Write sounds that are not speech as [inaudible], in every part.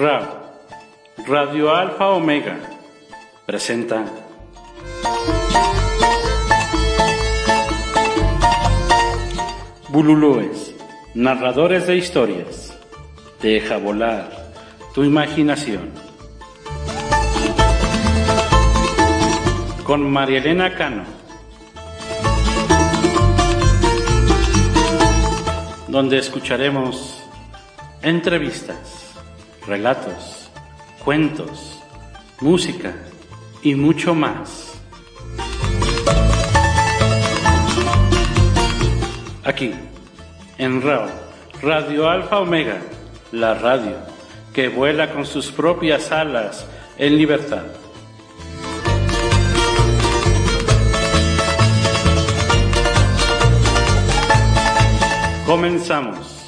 RAW, Radio Alfa Omega, presenta. Bululúes, narradores de historias. Deja volar tu imaginación. Con María Elena Cano. Donde escucharemos entrevistas, relatos, cuentos, música y mucho más. Aquí, en RAO, Radio Alfa Omega, la radio que vuela con sus propias alas en libertad. Comenzamos.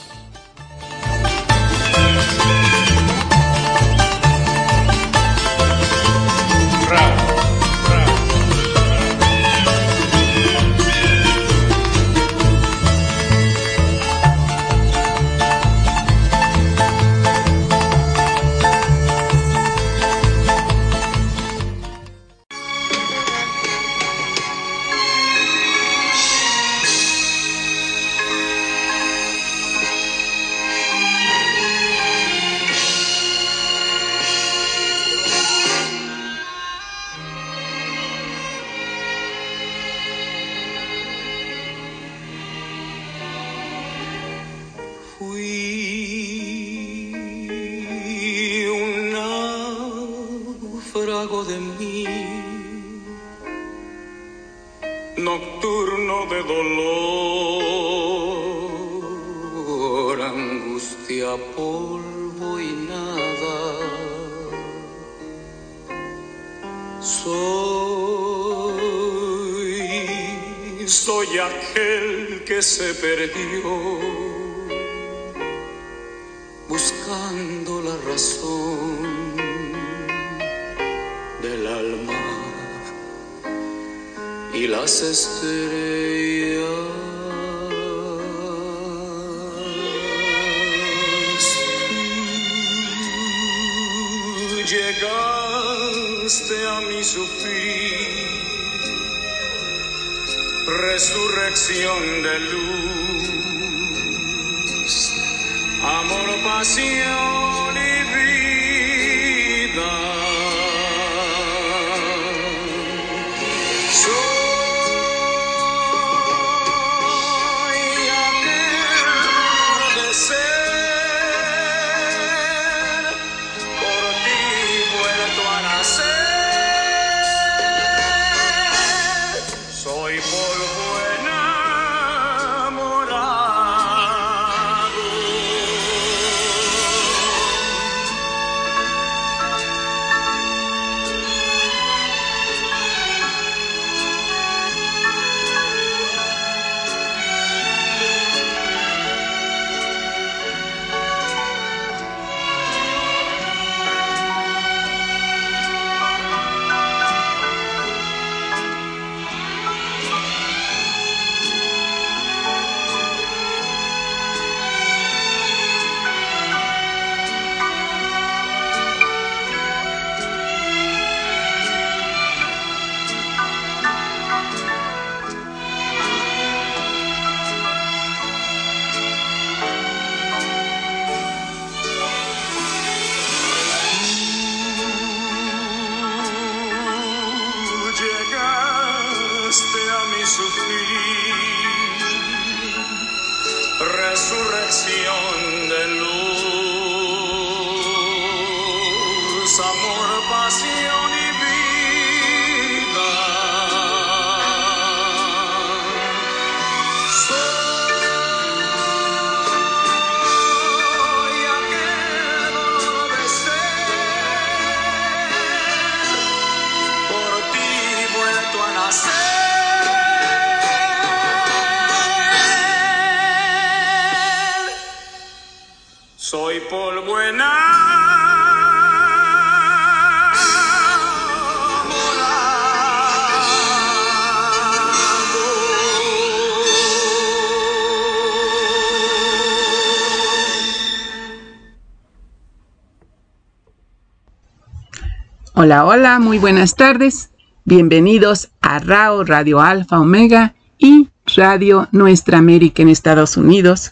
Hola, hola, muy buenas tardes. Bienvenidos a RAO Radio Alfa Omega y Radio Nuestra América en Estados Unidos,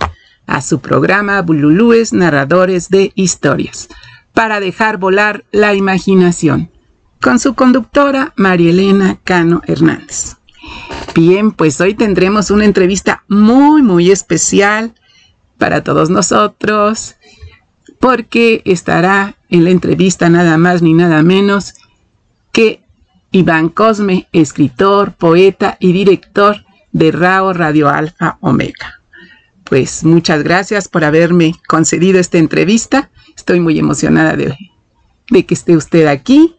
a su programa Bululúes Narradores de Historias, para dejar volar la imaginación, con su conductora María Elena Cano Hernández. Bien, pues hoy tendremos una entrevista muy, muy especial para todos nosotros, porque estará en la entrevista nada más ni nada menos que Iván Cosme, escritor, poeta y director de RAO Radio Alfa Omega. Pues muchas gracias por haberme concedido esta entrevista. Estoy muy emocionada de, de que esté usted aquí.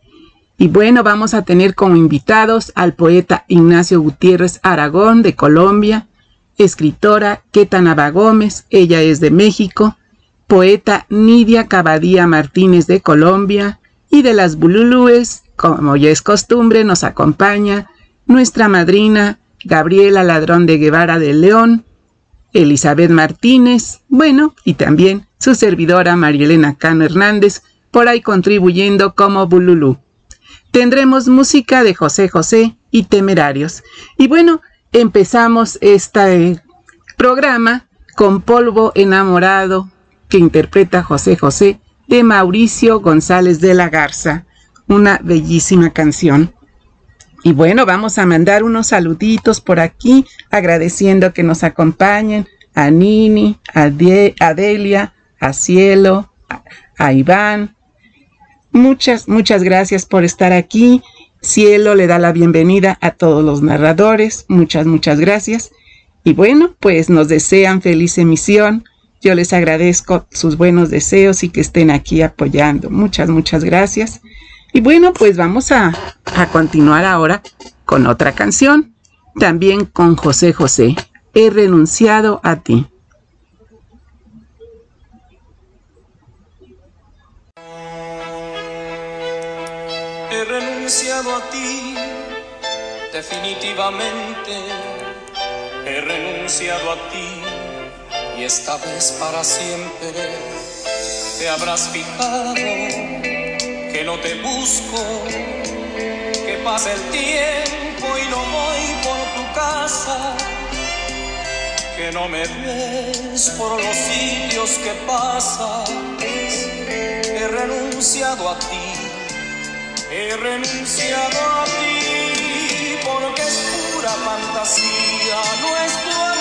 Y bueno, vamos a tener como invitados al poeta Ignacio Gutiérrez Aragón de Colombia, escritora Ketanaba Gómez, ella es de México, poeta Nidia Cabadía Martínez de Colombia y de las Bululúes, como ya es costumbre, nos acompaña nuestra madrina Gabriela Ladrón de Guevara de León, Elizabeth Martínez, bueno, y también su servidora Marielena Cano Hernández, por ahí contribuyendo como Bululú. Tendremos música de José José y Temerarios. Y bueno, empezamos este programa con Polvo Enamorado que interpreta José José de Mauricio González de la Garza, una bellísima canción. Y bueno, vamos a mandar unos saluditos por aquí, agradeciendo que nos acompañen a Nini, a, Delia, a Cielo, a, Iván. Muchas, muchas gracias por estar aquí. Cielo le da la bienvenida a todos los narradores. Muchas, muchas gracias. Y bueno, pues nos desean feliz emisión. Yo les agradezco sus buenos deseos y que estén aquí apoyando. Muchas, muchas gracias. Y bueno, pues vamos a, a continuar ahora con otra canción, también con José José. He renunciado a ti. He renunciado a ti, definitivamente. He renunciado a ti y esta vez para siempre te habrás fijado que no te busco, que pasa el tiempo y no voy por tu casa, que no me ves por los sitios que pasas. He renunciado a ti, he renunciado a ti, porque es pura fantasía nuestro amor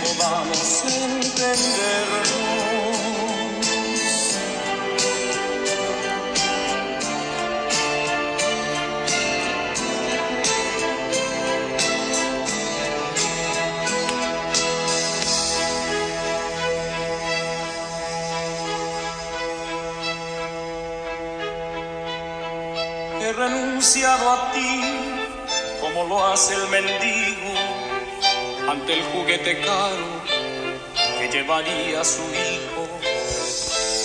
podamos entendernos. He renunciado a ti como lo hace el mendigo ante el juguete caro que llevaría su hijo,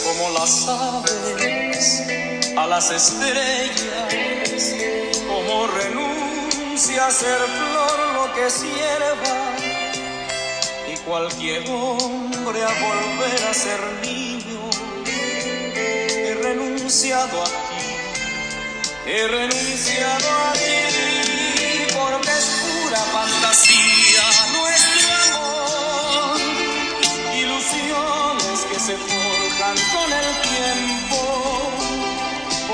como las aves a las estrellas, como renuncia a ser flor lo que sierva y cualquier hombre a volver a ser niño. He renunciado a ti He renunciado a ti porque es pura fantasía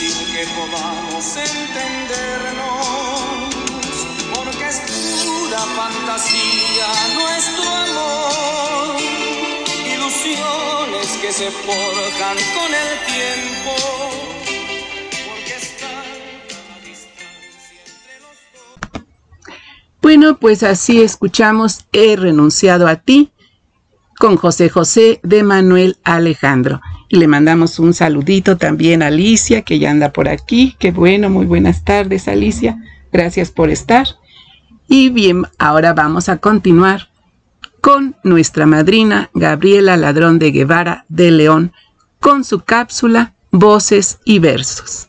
difícil que podamos entendernos, porque es pura fantasía nuestro amor, ilusiones que se forjan con el tiempo Bueno, pues así escuchamos He renunciado a ti con José José de Manuel Alejandro. Y le mandamos un saludito también a Alicia, que ya anda por aquí. Qué bueno, muy buenas tardes, Alicia. Gracias por estar. Y bien, ahora vamos a continuar con nuestra madrina Gabriela Ladrón de Guevara de León, con su cápsula Voces y Versos.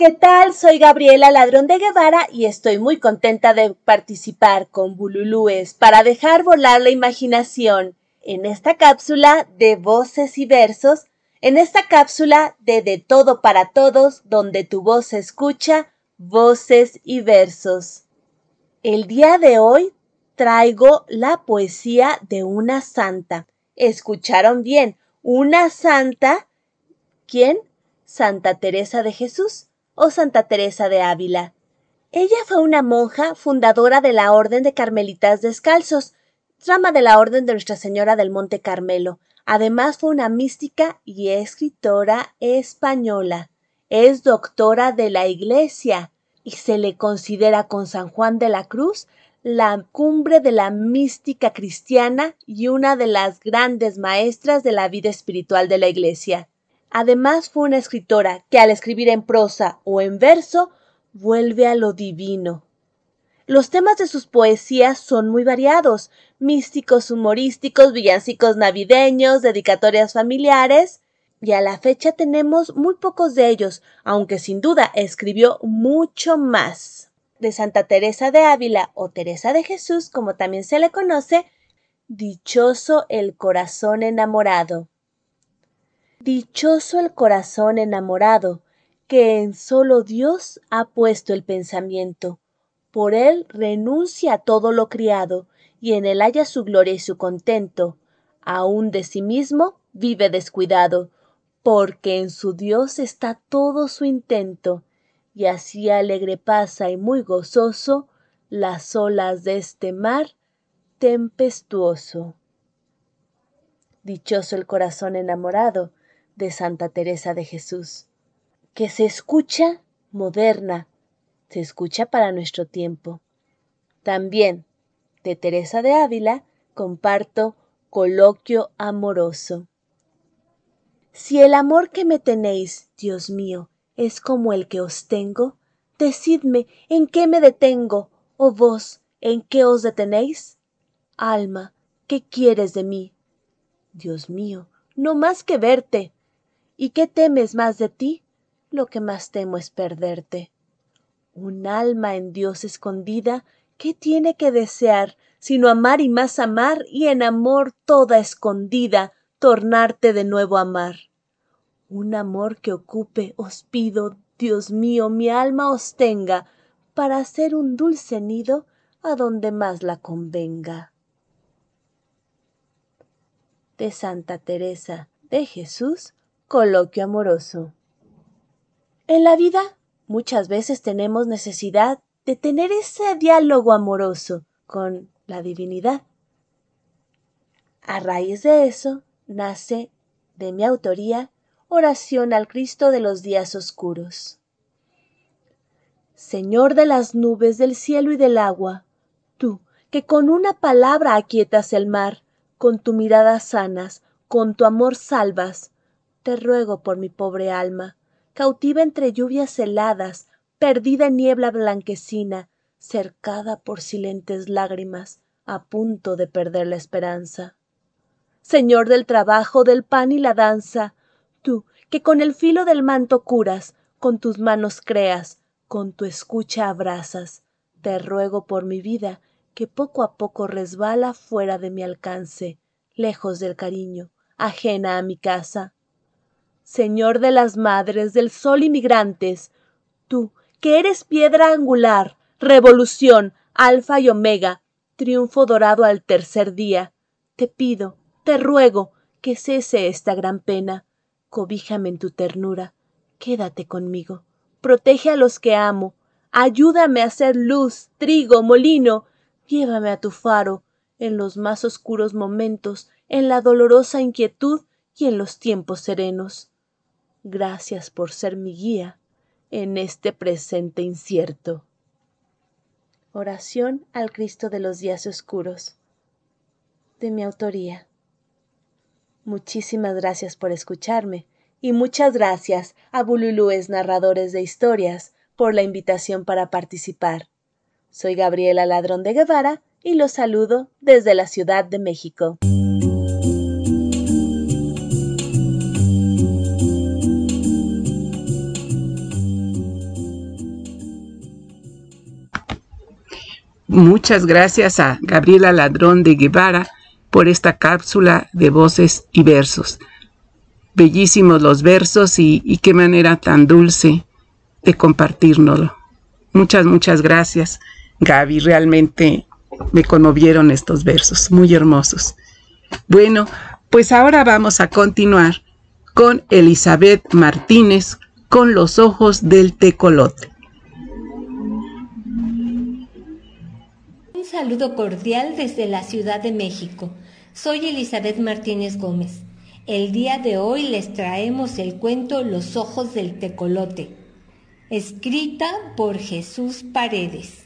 ¿Qué tal? Soy Gabriela Ladrón de Guevara y estoy muy contenta de participar con Bululúes para dejar volar la imaginación en esta cápsula de voces y versos, en esta cápsula de De todo para todos, donde tu voz escucha, voces y versos. El día de hoy traigo la poesía de una santa. ¿Escucharon bien? Una santa. ¿Quién? Santa Teresa de Jesús o Santa Teresa de Ávila. Ella fue una monja fundadora de la Orden de Carmelitas Descalzos, rama de la Orden de Nuestra Señora del Monte Carmelo. Además fue una mística y escritora española. Es doctora de la Iglesia y se le considera con San Juan de la Cruz la cumbre de la mística cristiana y una de las grandes maestras de la vida espiritual de la Iglesia. Además fue una escritora que al escribir en prosa o en verso vuelve a lo divino. Los temas de sus poesías son muy variados, místicos, humorísticos, villancicos navideños, dedicatorias familiares, y a la fecha tenemos muy pocos de ellos, aunque sin duda escribió mucho más. De Santa Teresa de Ávila o Teresa de Jesús, como también se le conoce, Dichoso el corazón enamorado. Dichoso el corazón enamorado, que en solo Dios ha puesto el pensamiento. Por él renuncia a todo lo criado, y en él halla su gloria y su contento. Aun de sí mismo vive descuidado, porque en su Dios está todo su intento, y así alegre pasa y muy gozoso las olas de este mar tempestuoso. Dichoso el corazón enamorado, de Santa Teresa de Jesús, que se escucha moderna, se escucha para nuestro tiempo. También de Teresa de Ávila comparto coloquio amoroso. Si el amor que me tenéis, Dios mío, es como el que os tengo, decidme en qué me detengo, o vos, en qué os detenéis. Alma, ¿qué quieres de mí? Dios mío, no más que verte, ¿Y qué temes más de ti? Lo que más temo es perderte. Un alma en Dios escondida, ¿qué tiene que desear sino amar y más amar y en amor toda escondida tornarte de nuevo a amar? Un amor que ocupe, os pido, Dios mío, mi alma os tenga, para hacer un dulce nido a donde más la convenga. De Santa Teresa de Jesús, Coloquio amoroso. En la vida muchas veces tenemos necesidad de tener ese diálogo amoroso con la divinidad. A raíz de eso nace, de mi autoría, Oración al Cristo de los días oscuros. Señor de las nubes, del cielo y del agua, tú, que con una palabra aquietas el mar, con tu mirada sanas, con tu amor salvas, te ruego por mi pobre alma, cautiva entre lluvias heladas, perdida en niebla blanquecina, cercada por silentes lágrimas, a punto de perder la esperanza. Señor del trabajo, del pan y la danza, tú que con el filo del manto curas, con tus manos creas, con tu escucha abrazas, te ruego por mi vida, que poco a poco resbala fuera de mi alcance, lejos del cariño, ajena a mi casa. Señor de las madres, del sol y migrantes, tú, que eres piedra angular, revolución, alfa y omega, triunfo dorado al tercer día, te pido, te ruego, que cese esta gran pena, cobíjame en tu ternura, quédate conmigo, protege a los que amo, ayúdame a ser luz, trigo, molino, llévame a tu faro, en los más oscuros momentos, en la dolorosa inquietud y en los tiempos serenos. Gracias por ser mi guía en este presente incierto. Oración al Cristo de los días oscuros. De mi autoría. Muchísimas gracias por escucharme y muchas gracias a Bululúes Narradores de Historias por la invitación para participar. Soy Gabriela Ladrón de Guevara y los saludo desde la Ciudad de México. Muchas gracias a Gabriela Ladrón de Guevara por esta cápsula de voces y versos. Bellísimos los versos y, qué manera tan dulce de compartirnoslo. Muchas, muchas gracias, Gaby. Realmente me conmovieron estos versos, muy hermosos. Bueno, pues ahora vamos a continuar con Elizabeth Martínez con los ojos del tecolote. Saludo cordial desde la Ciudad de México. Soy Elizabeth Martínez Gómez. El día de hoy les traemos el cuento Los ojos del tecolote, escrita por Jesús Paredes.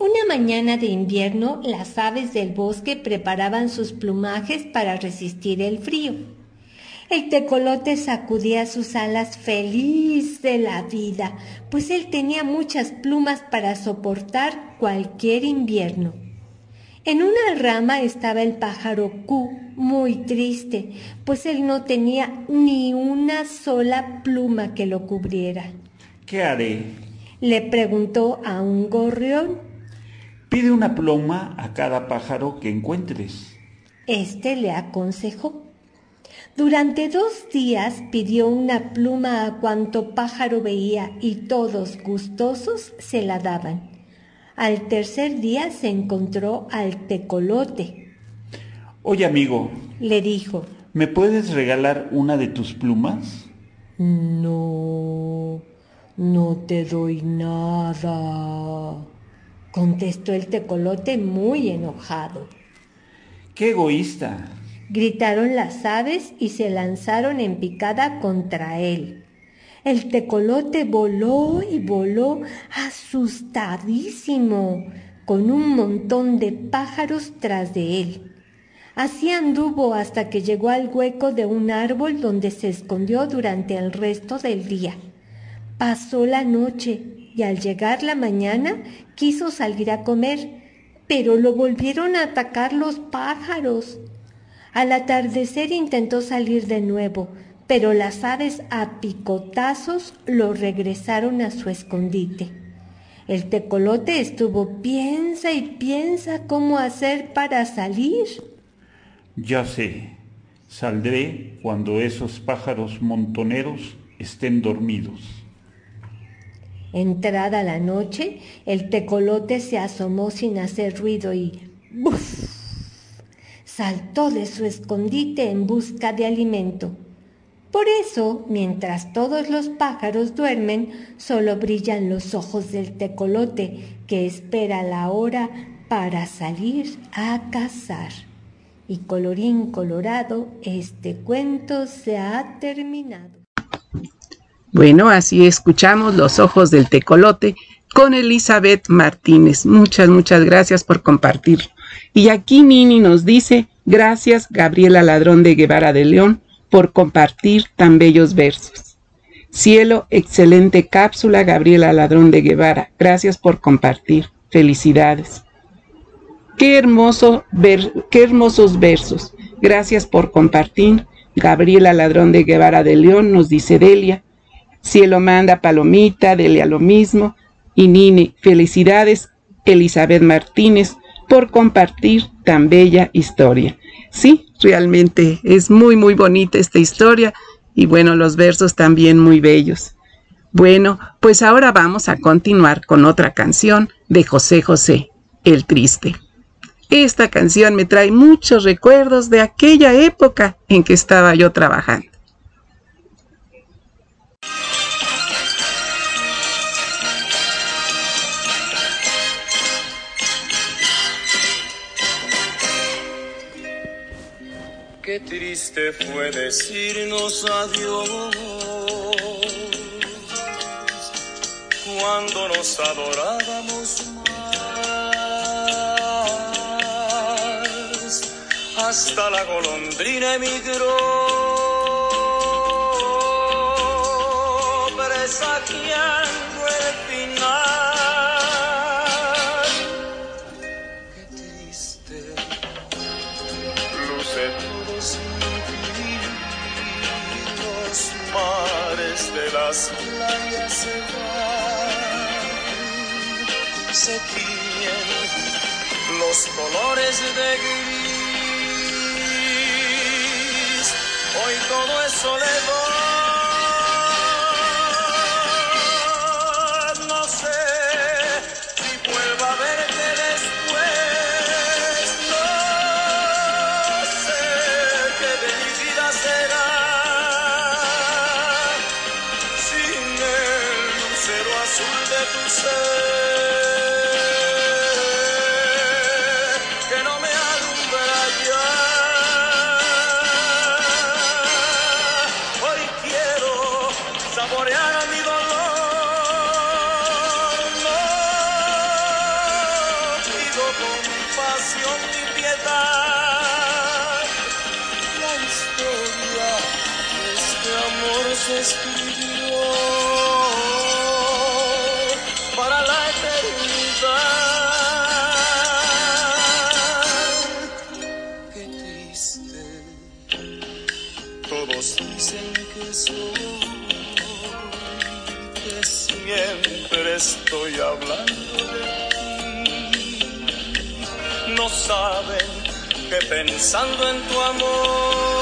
Una mañana de invierno, las aves del bosque preparaban sus plumajes para resistir el frío. El tecolote sacudía sus alas feliz de la vida, pues él tenía muchas plumas para soportar cualquier invierno. En una rama estaba el pájaro Q, muy triste, pues él no tenía ni una sola pluma que lo cubriera. ¿Qué haré? Le preguntó a un gorrión. Pide una pluma a cada pájaro que encuentres. Este le aconsejó. Durante dos días pidió una pluma a cuanto pájaro veía y todos gustosos se la daban. Al tercer día se encontró al tecolote. Oye amigo, le dijo, ¿me puedes regalar una de tus plumas? No, no te doy nada, contestó el tecolote muy enojado. ¡Qué egoísta! Gritaron las aves y se lanzaron en picada contra él. El tecolote voló y voló asustadísimo, con un montón de pájaros tras de él. Así anduvo hasta que llegó al hueco de un árbol donde se escondió durante el resto del día. Pasó la noche y al llegar la mañana quiso salir a comer, pero lo volvieron a atacar los pájaros. Al atardecer intentó salir de nuevo, pero las aves a picotazos lo regresaron a su escondite. El tecolote estuvo piensa y piensa cómo hacer para salir. Ya sé, saldré cuando esos pájaros montoneros estén dormidos. Entrada la noche, el tecolote se asomó sin hacer ruido y ¡buf! Saltó de su escondite en busca de alimento. Por eso, mientras todos los pájaros duermen, solo brillan los ojos del tecolote que espera la hora para salir a cazar. Y colorín colorado, este cuento se ha terminado. Bueno, así escuchamos los ojos del tecolote con Elizabeth Martínez. Muchas, muchas gracias por compartirlo. Y aquí Nini nos dice, gracias Gabriela Ladrón de Guevara de León por compartir tan bellos versos. Cielo, excelente cápsula Gabriela Ladrón de Guevara. Gracias por compartir. Felicidades. Qué, hermoso qué hermosos versos. Gracias por compartir. Gabriela Ladrón de Guevara de León nos dice Delia. Cielo manda palomita, Delia lo mismo. Y Nini, felicidades. Elizabeth Martínez, por compartir tan bella historia. Sí, realmente es muy, muy bonita esta historia y bueno, los versos también muy bellos. Bueno, pues ahora vamos a continuar con otra canción de José José, El Triste. Esta canción me trae muchos recuerdos de aquella época en que estaba yo trabajando. Qué triste fue decirnos adiós cuando nos adorábamos más. Hasta la golondrina emigró, presagiando mares de las playas se van, se tiñen los colores de gris. Hoy todo es soledad, compasión piedad. La historia de este amor se escribió para la eternidad. Qué triste, todos dicen que soy, que siempre estoy hablando No saben que pensando en tu amor,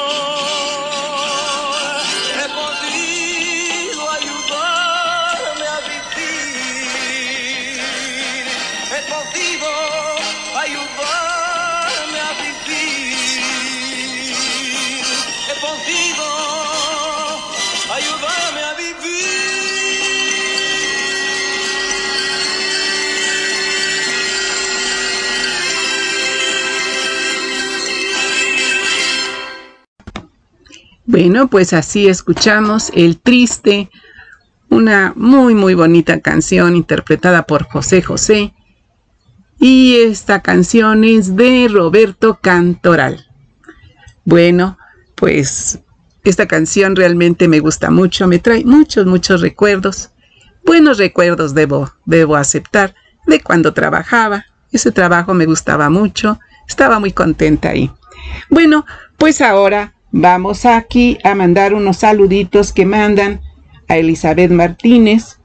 Bueno, pues así escuchamos El Triste, una muy muy bonita canción interpretada por José José. Y esta canción es de Roberto Cantoral. Bueno, pues esta canción realmente me gusta mucho, me trae muchos, muchos recuerdos. Buenos recuerdos debo, debo aceptar de cuando trabajaba. Ese trabajo me gustaba mucho, estaba muy contenta ahí. Bueno, pues ahora Vamos aquí a mandar unos saluditos que mandan a Elizabeth Martínez.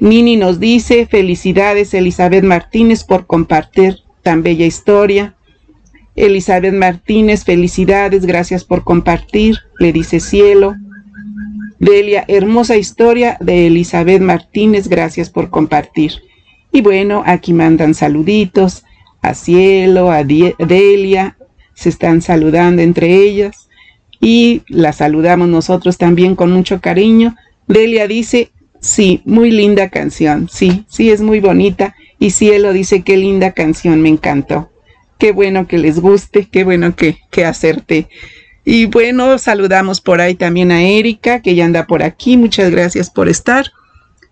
Nini nos dice, felicidades Elizabeth Martínez por compartir tan bella historia. Elizabeth Martínez, felicidades, gracias por compartir, le dice cielo. Delia, hermosa historia de Elizabeth Martínez, gracias por compartir. Y bueno, aquí mandan saluditos a Cielo, a Delia, se están saludando entre ellas y la saludamos nosotros también con mucho cariño. Delia dice, sí, muy linda canción, sí, sí, es muy bonita. Y Cielo dice, qué linda canción, me encantó. Qué bueno que les guste, qué bueno que, que hacerte. Y bueno, saludamos por ahí también a Erika, que ya anda por aquí. Muchas gracias por estar.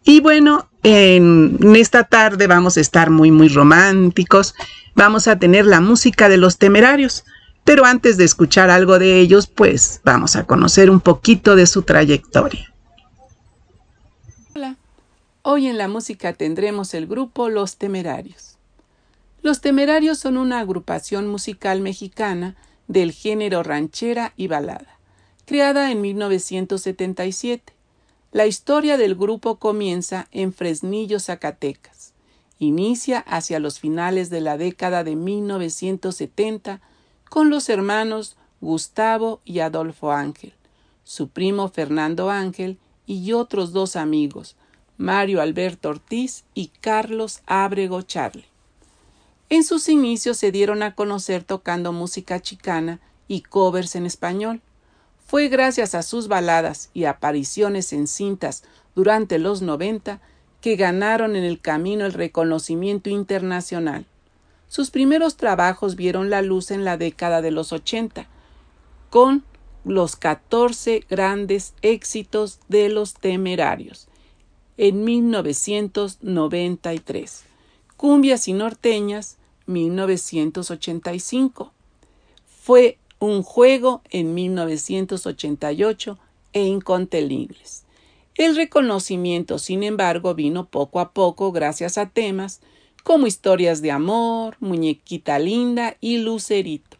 Y bueno, en, esta tarde vamos a estar muy, muy románticos. Vamos a tener la música de los temerarios. Pero antes de escuchar algo de ellos, pues vamos a conocer un poquito de su trayectoria. Hola, hoy en la música tendremos el grupo Los Temerarios. Los Temerarios son una agrupación musical mexicana del género ranchera y balada, creada en 1977. La historia del grupo comienza en Fresnillo, Zacatecas. Inicia hacia los finales de la década de 1970 con los hermanos Gustavo y Adolfo Ángel, su primo Fernando Ángel y otros dos amigos, Mario Alberto Ortiz y Carlos Ábrego Charlie. En sus inicios se dieron a conocer tocando música chicana y covers en español. Fue gracias a sus baladas y apariciones en cintas durante los 90 que ganaron en el camino el reconocimiento internacional. Sus primeros trabajos vieron la luz en la década de los 80, con los 14 grandes éxitos de los temerarios en 1993, Cumbias y Norteñas 1985, Fue un juego en 1988 e Incontenibles. El reconocimiento, sin embargo, vino poco a poco gracias a temas como historias de amor, muñequita linda y lucerito.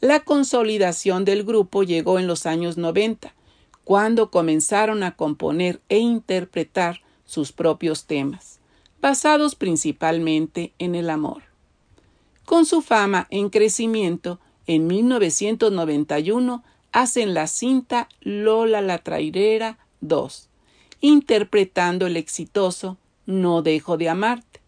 La consolidación del grupo llegó en los años 90, cuando comenzaron a componer e interpretar sus propios temas, basados principalmente en el amor. Con su fama en crecimiento, en 1991 hacen la cinta Lola la Trairera 2, interpretando el exitoso No dejo de amarte.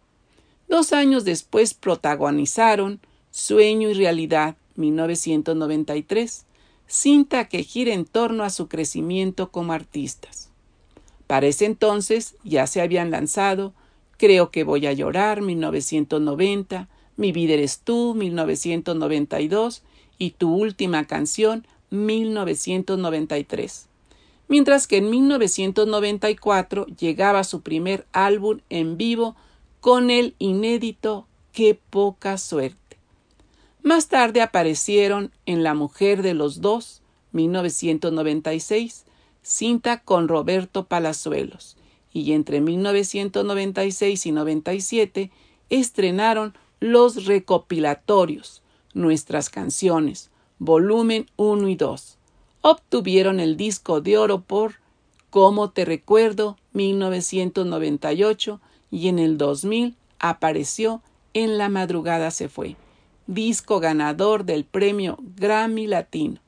Dos años después protagonizaron Sueño y Realidad 1993, cinta que gira en torno a su crecimiento como artistas. Para ese entonces ya se habían lanzado Creo que voy a llorar 1990, Mi vida eres tú 1992 y Tu última canción 1993. Mientras que en 1994 llegaba su primer álbum en vivo con el inédito Qué poca suerte. Más tarde aparecieron en La mujer de los dos, 1996, cinta con Roberto Palazuelos, y entre 1996 y 97 estrenaron los recopilatorios Nuestras canciones, volumen 1 y 2. Obtuvieron el disco de oro por Cómo te recuerdo 1998 y en el 2000 apareció En la madrugada se fue, disco ganador del premio Grammy Latino.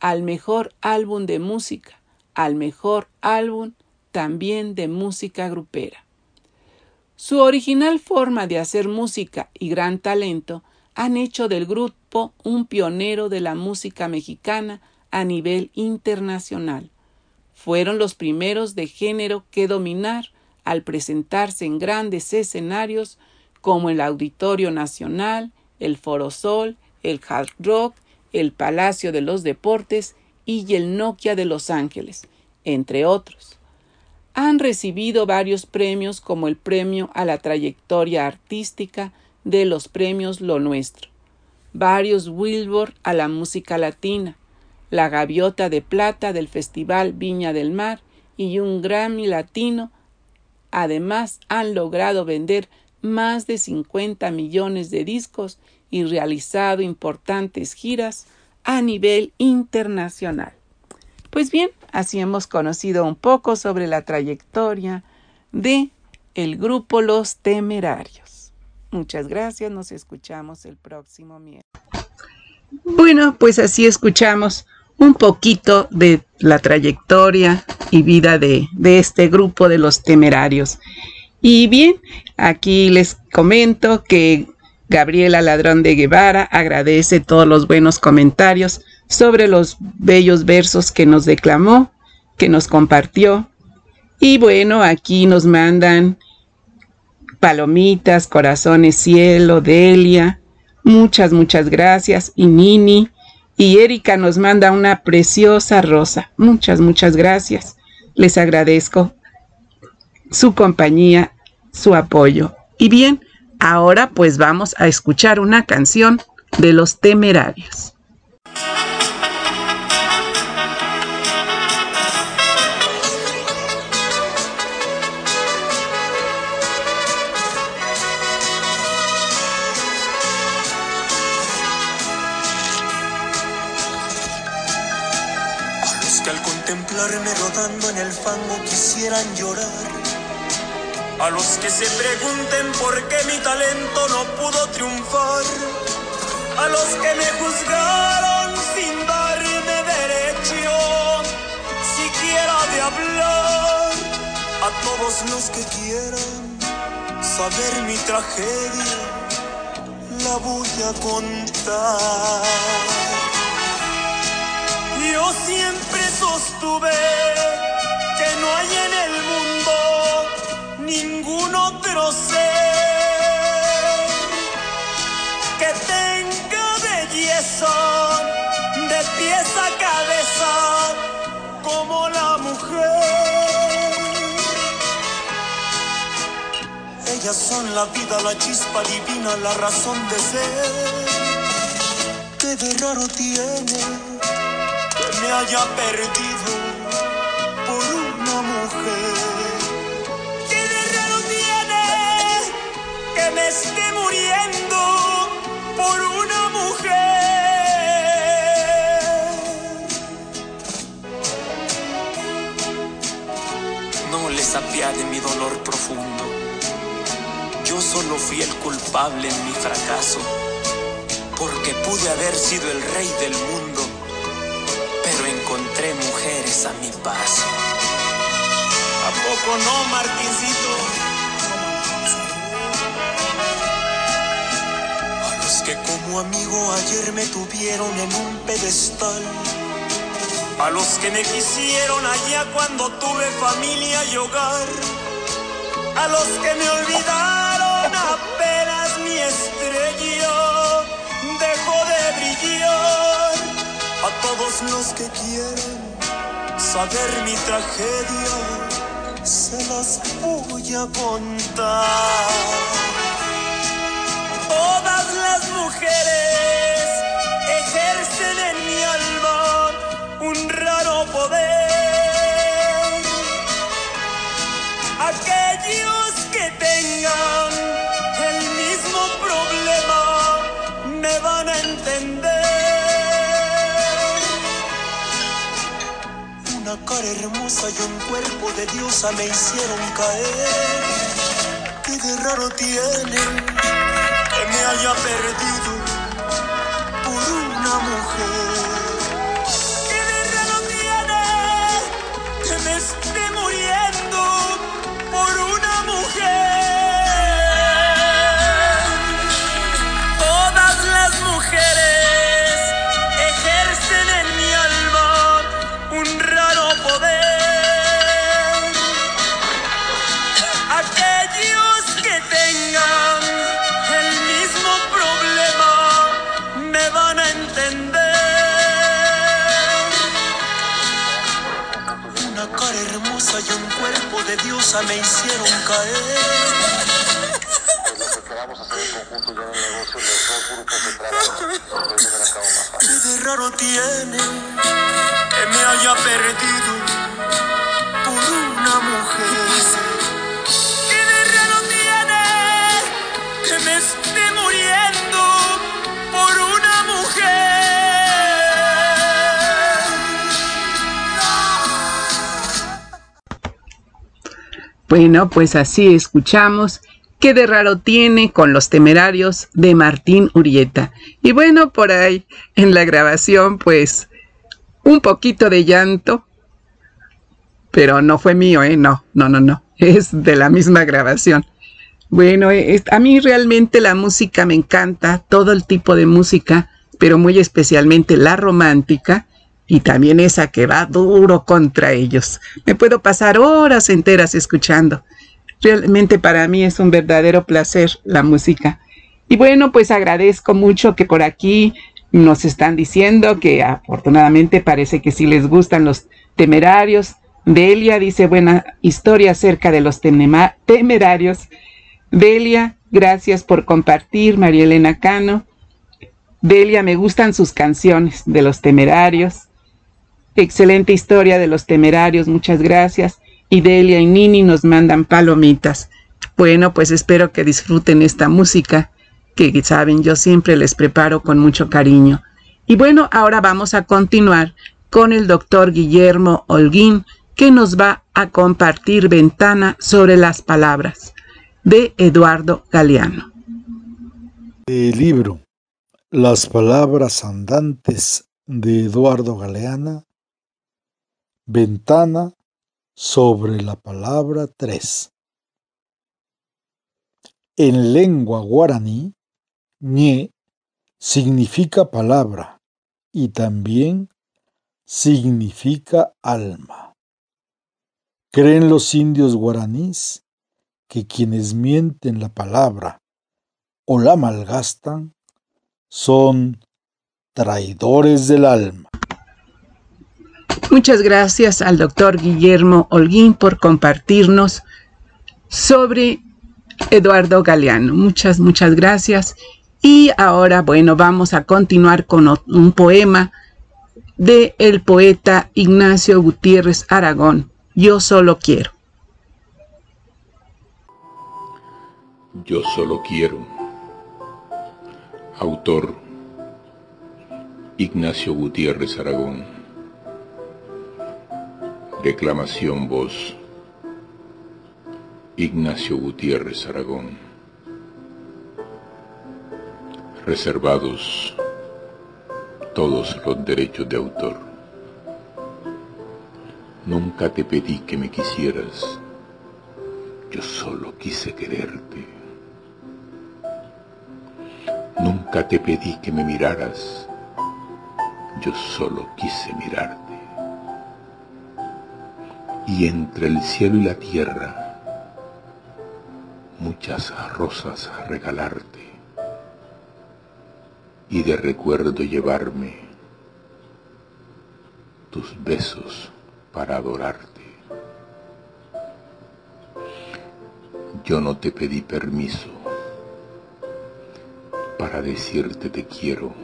Al mejor álbum de música, al mejor álbum también de música grupera. Su original forma de hacer música y gran talento han hecho del grupo un pionero de la música mexicana a nivel internacional. Fueron los primeros de género que dominar al presentarse en grandes escenarios como el Auditorio Nacional, el Foro Sol, el Hard Rock, el Palacio de los Deportes y el Nokia de Los Ángeles, entre otros. Han recibido varios premios como el Premio a la Trayectoria Artística de los Premios Lo Nuestro, varios Wilbur a la Música Latina, la Gaviota de Plata del Festival Viña del Mar y un Grammy Latino Además, han logrado vender más de 50 millones de discos y realizado importantes giras a nivel internacional. Pues bien, así hemos conocido un poco sobre la trayectoria de el grupo Los Temerarios. Muchas gracias, nos escuchamos el próximo miércoles. Bueno, pues así escuchamos un poquito de la trayectoria y vida de, de, este grupo de los temerarios. Y bien, aquí les comento que Gabriela Ladrón de Guevara agradece todos los buenos comentarios sobre los bellos versos que nos declamó, que nos compartió. Y bueno, aquí nos mandan palomitas, corazones, cielo, Delia. Muchas, muchas gracias. Y Nini. Y Erika nos manda una preciosa rosa. Muchas, muchas gracias. Les agradezco su compañía, su apoyo. Y bien, ahora pues vamos a escuchar una canción de los temerarios. A los que se pregunten por qué mi talento no pudo triunfar. A los que me juzgaron sin darme derecho siquiera de hablar. A todos los que quieran saber mi tragedia, la voy a contar. Yo siempre sostuve que no hay en el mundo ningún otro ser que tenga belleza de pies a cabeza como la mujer. Ellas son la vida, la chispa divina, la razón de ser. Qué de raro tiene que me haya perdido ¿Qué me esté muriendo por una mujer? No les apiade mi dolor profundo. Yo solo fui el culpable en mi fracaso, porque pude haber sido el rey del mundo, pero encontré mujeres a mi paso poco no, Martincito? A los que como amigo ayer me tuvieron en un pedestal. A los que me quisieron allá cuando tuve familia y hogar. A los que me olvidaron apenas mi estrella dejó de brillar. A todos los que quieren saber mi tragedia se las voy a contar. Todas las mujeres Hermosa y un cuerpo de diosa me hicieron caer. Qué de raro tiene que me haya perdido por una mujer. Qué de raro tiene que me esté muriendo por una mujer. De diosa me hicieron caer. Pues lo que queramos hacer en conjunto ya en el negocio, los dos grupos de trabajo, más ¿Qué de raro tiene que me haya perdido por una mujer? Bueno, pues así escuchamos ¿Qué de raro tiene con los temerarios de Martín Urieta? Y bueno, por ahí en la grabación, pues un poquito de llanto, pero no fue mío, ¿eh? No, no, no, no, es de la misma grabación. Bueno, a mí realmente la música me encanta, todo el tipo de música, pero muy especialmente la romántica y también esa que va duro contra ellos. Me puedo pasar horas enteras escuchando. Realmente para mí es un verdadero placer la música. Y bueno, pues agradezco mucho que por aquí nos están diciendo que afortunadamente parece que sí les gustan los temerarios. Delia dice buena historia acerca de los temerarios. Delia, gracias por compartir, María Elena Cano. Delia, me gustan sus canciones de los temerarios. Excelente historia de los temerarios, muchas gracias y Delia y Nini nos mandan palomitas. Bueno, pues espero que disfruten esta música que saben yo siempre les preparo con mucho cariño. Y bueno, ahora vamos a continuar con el doctor Guillermo Holguín que nos va a compartir Ventana sobre las palabras de Eduardo Galeano. El libro Las palabras andantes de Eduardo Galeana, Ventana sobre la palabra tres. En lengua guaraní, ñe significa palabra y también significa alma. Creen los indios guaraníes que quienes mienten la palabra o la malgastan son traidores del alma. Muchas gracias al doctor Guillermo Holguín por compartirnos sobre Eduardo Galeano. Muchas, muchas gracias. Y ahora, bueno, vamos a continuar con un poema de el poeta Ignacio Gutiérrez Aragón. Yo solo quiero. Yo solo quiero. Autor Ignacio Gutiérrez Aragón. Declamación voz. Ignacio Gutiérrez Aragón. Reservados todos los derechos de autor. Nunca te pedí que me quisieras. Yo solo quise quererte. Nunca te pedí que me miraras. Yo solo quise mirarte y entre el cielo y la tierra muchas rosas regalarte y de recuerdo llevarme tus besos para adorarte. Yo no te pedí permiso para decirte te quiero.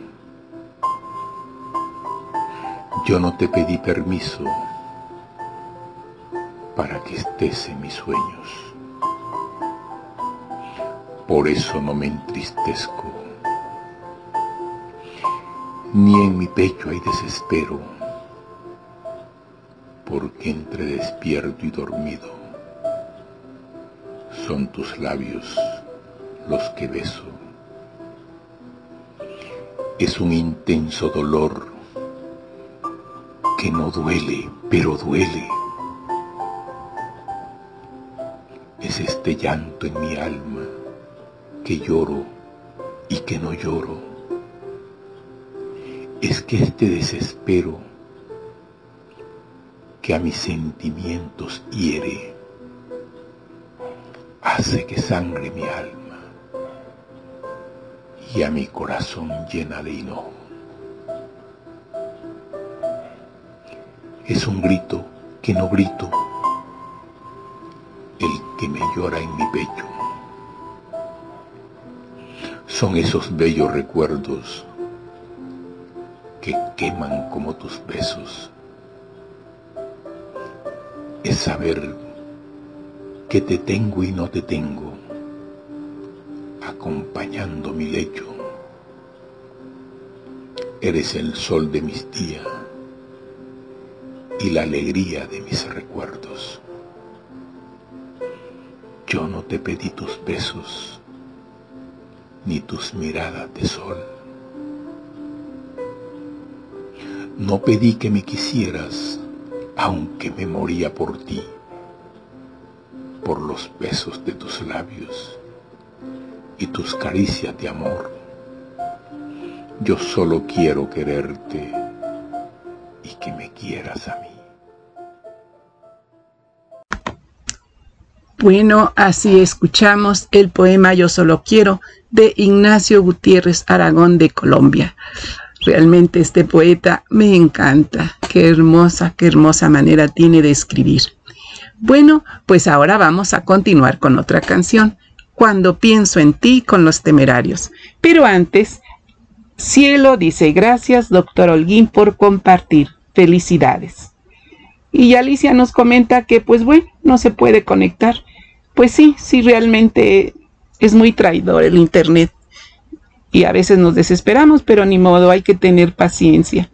Yo no te pedí permiso para que estés en mis sueños. Por eso no me entristezco, ni en mi pecho hay desespero, porque entre despierto y dormido son tus labios los que beso. Es un intenso dolor que no duele, pero duele es este llanto en mi alma que lloro y que no lloro. Es que este desespero que a mis sentimientos hiere hace que sangre mi alma y a mi corazón llena de hinojo. Es un grito que no grito el que me llora en mi pecho. Son esos bellos recuerdos que queman como tus besos. Es saber que te tengo y no te tengo, acompañando mi lecho. Eres el sol de mis días y la alegría de mis recuerdos Yo no te pedí tus besos, ni tus miradas de sol. No pedí que me quisieras, aunque me moría por ti, por los besos de tus labios y tus caricias de amor. Yo solo quiero quererte y que me quieras a mí. Bueno, así escuchamos el poema Yo solo quiero de Ignacio Gutiérrez Aragón de Colombia. Realmente este poeta me encanta. Qué hermosa, qué hermosa manera tiene de escribir. Bueno, pues ahora vamos a continuar con otra canción, Cuando pienso en ti con los temerarios. Pero antes, Cielo dice gracias, doctor Holguín, por compartir. Felicidades. Y Alicia nos comenta que, pues bueno, no se puede conectar pues sí, sí, realmente es muy traidor el Internet. Y a veces nos desesperamos, pero ni modo, hay que tener paciencia.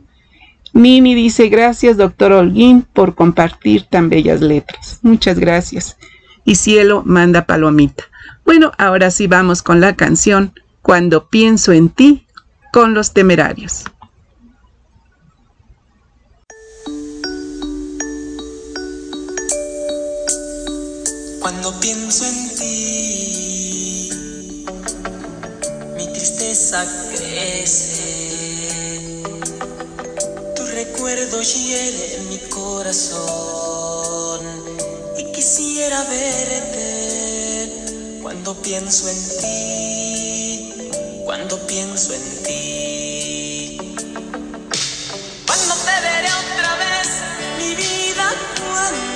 Mimi dice, gracias, doctor Holguín, por compartir tan bellas letras. Muchas gracias. Y Cielo manda palomita. Bueno, ahora sí vamos con la canción Cuando pienso en ti con los temerarios. Cuando pienso en ti, mi tristeza crece. Tu recuerdo hiere mi corazón y quisiera verte cuando pienso en ti, cuando pienso en ti. Cuando te veré otra vez, mi vida, cuando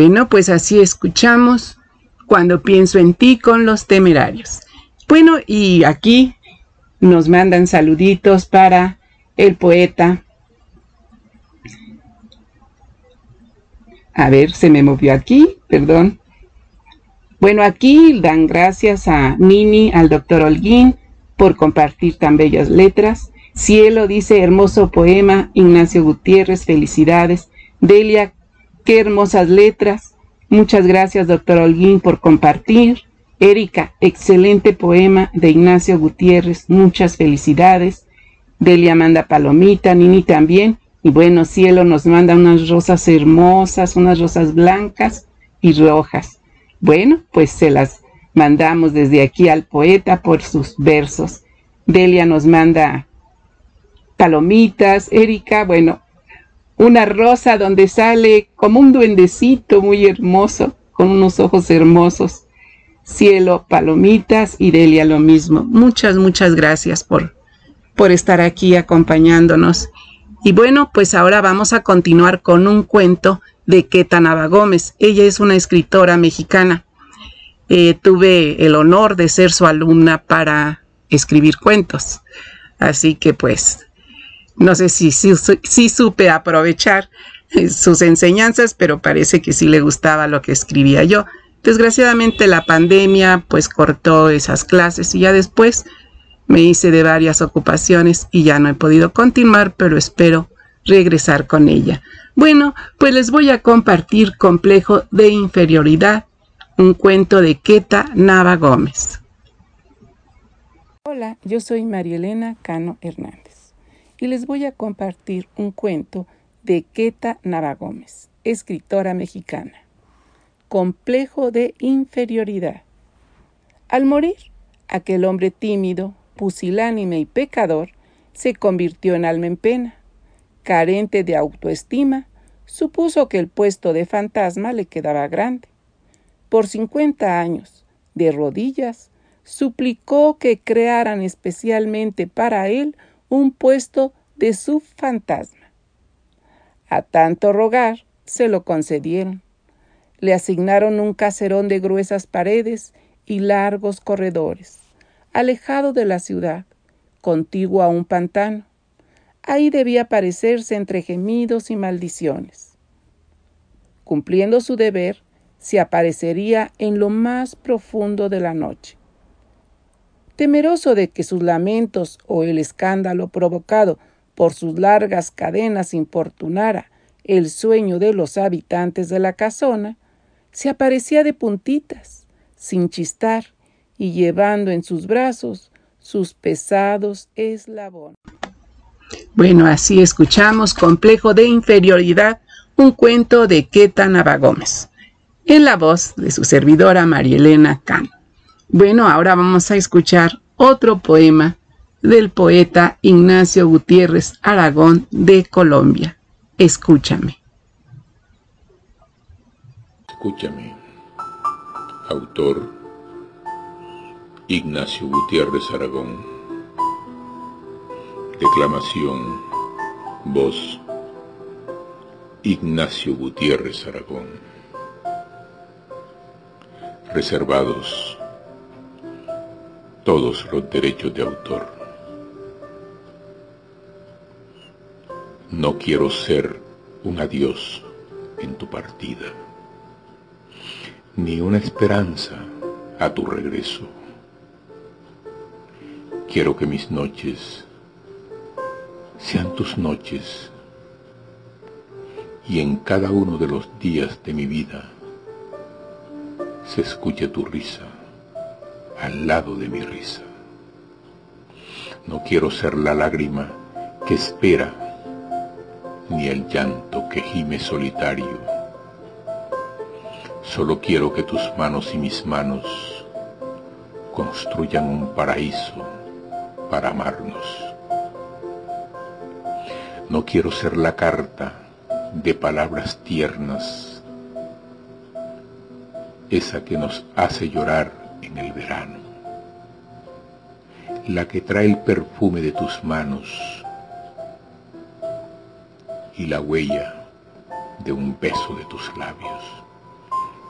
Bueno, pues así escuchamos cuando pienso en ti con los temerarios. Bueno, y aquí nos mandan saluditos para el poeta. A ver, se me movió aquí, perdón. Bueno, aquí dan gracias a Nini, al doctor Holguín, por compartir tan bellas letras. Cielo dice, hermoso poema, Ignacio Gutiérrez, felicidades. Delia Qué hermosas letras. Muchas gracias, doctor Holguín, por compartir. Erika, excelente poema de Ignacio Gutiérrez. Muchas felicidades. Delia manda palomita, Nini también. Y bueno, cielo nos manda unas rosas hermosas, unas rosas blancas y rojas. Bueno, pues se las mandamos desde aquí al poeta por sus versos. Delia nos manda palomitas, Erika, bueno, una rosa donde sale como un duendecito muy hermoso, con unos ojos hermosos. Cielo, palomitas y Delia lo mismo. Muchas, muchas gracias por, por estar aquí acompañándonos. Y bueno, pues ahora vamos a continuar con un cuento de Queta Nava Gómez. Ella es una escritora mexicana. Eh, tuve el honor de ser su alumna para escribir cuentos. Así que pues no sé si, si, supe aprovechar eh, sus enseñanzas, pero parece que sí le gustaba lo que escribía yo. Desgraciadamente la pandemia pues cortó esas clases y ya después me hice de varias ocupaciones y ya no he podido continuar, pero espero regresar con ella. Bueno, pues les voy a compartir Complejo de Inferioridad, un cuento de Queta Nava Gómez. Hola, yo soy María Elena Cano Hernández y les voy a compartir un cuento de Queta Navagómez, escritora mexicana. Complejo de inferioridad. Al morir, aquel hombre tímido, pusilánime y pecador se convirtió en alma en pena. Carente de autoestima, supuso que el puesto de fantasma le quedaba grande. Por cincuenta años, de rodillas, suplicó que crearan especialmente para él un puesto de su fantasma. A tanto rogar, se lo concedieron. Le asignaron un caserón de gruesas paredes y largos corredores, alejado de la ciudad, contiguo a un pantano. Ahí debía aparecerse entre gemidos y maldiciones. Cumpliendo su deber, se aparecería en lo más profundo de la noche, temeroso de que sus lamentos o el escándalo provocado por sus largas cadenas importunara el sueño de los habitantes de la casona, se aparecía de puntitas, sin chistar, y llevando en sus brazos sus pesados eslabones. Bueno, así escuchamos Complejo de Inferioridad, un cuento de Queta Navagómez, en la voz de su servidora Marielena Cano. Bueno, ahora vamos a escuchar otro poema del poeta Ignacio Gutiérrez Aragón de Colombia. Escúchame. Escúchame. Autor Ignacio Gutiérrez Aragón. Declamación. Voz Ignacio Gutiérrez Aragón. Reservados todos los derechos de autor. No quiero ser un adiós en tu partida, ni una esperanza a tu regreso. Quiero que mis noches sean tus noches y en cada uno de los días de mi vida se escuche tu risa al lado de mi risa. No quiero ser la lágrima que espera, ni el llanto que gime solitario. Solo quiero que tus manos y mis manos construyan un paraíso para amarnos. No quiero ser la carta de palabras tiernas, esa que nos hace llorar en el verano, la que trae el perfume de tus manos y la huella de un beso de tus labios,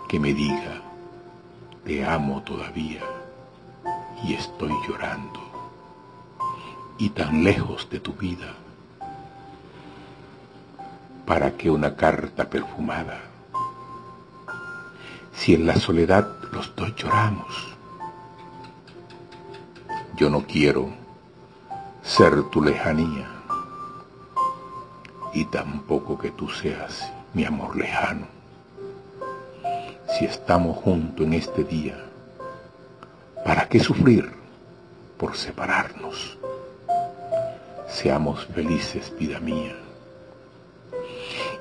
que me diga, te amo todavía y estoy llorando, y tan lejos de tu vida, para que una carta perfumada, si en la soledad los dos lloramos. Yo no quiero ser tu lejanía y tampoco que tú seas mi amor lejano. Si estamos juntos en este día, ¿para qué sufrir por separarnos? Seamos felices, vida mía,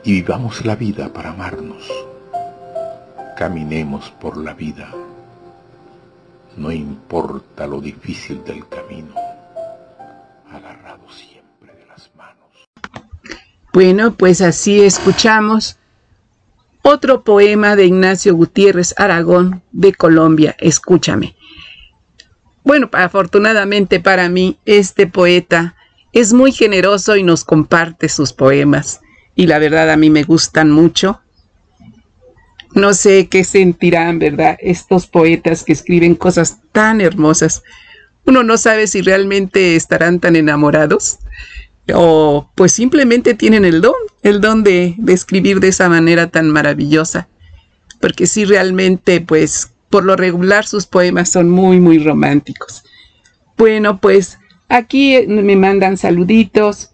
y vivamos la vida para amarnos. Caminemos por la vida, no importa lo difícil del camino, agarrados siempre de las manos. Bueno, pues así escuchamos otro poema de Ignacio Gutiérrez Aragón de Colombia, Escúchame. Bueno, afortunadamente para mí, este poeta es muy generoso y nos comparte sus poemas. Y la verdad a mí me gustan mucho. No sé qué sentirán, ¿verdad? Estos poetas que escriben cosas tan hermosas. Uno no sabe si realmente estarán tan enamorados o pues simplemente tienen el don, el don de, escribir de esa manera tan maravillosa. Porque sí, realmente, pues, por lo regular sus poemas son muy, muy románticos. Bueno, pues aquí me mandan saluditos.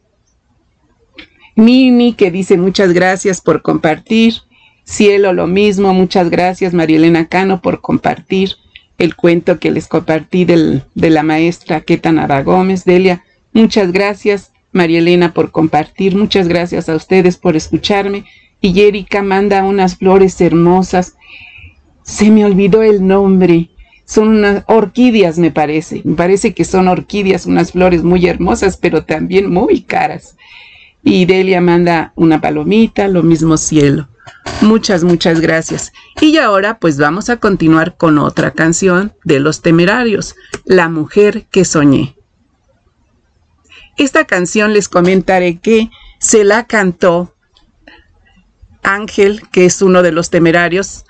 Mimi, que dice muchas gracias por compartir. Cielo, lo mismo, muchas gracias, Marielena Cano, por compartir el cuento que les compartí de la maestra Ketanara Gómez. Delia, muchas gracias. María Elena por compartir. Muchas gracias a ustedes por escucharme. Y Erika manda unas flores hermosas. Se me olvidó el nombre. Son unas orquídeas, me parece. Me parece que son orquídeas, unas flores muy hermosas, pero también muy caras. Y Delia manda una palomita, lo mismo cielo. Muchas, muchas gracias. Y ahora pues vamos a continuar con otra canción de los temerarios, La mujer que soñé. Esta canción les comentaré que se la cantó Ángel, que es uno de los temerarios,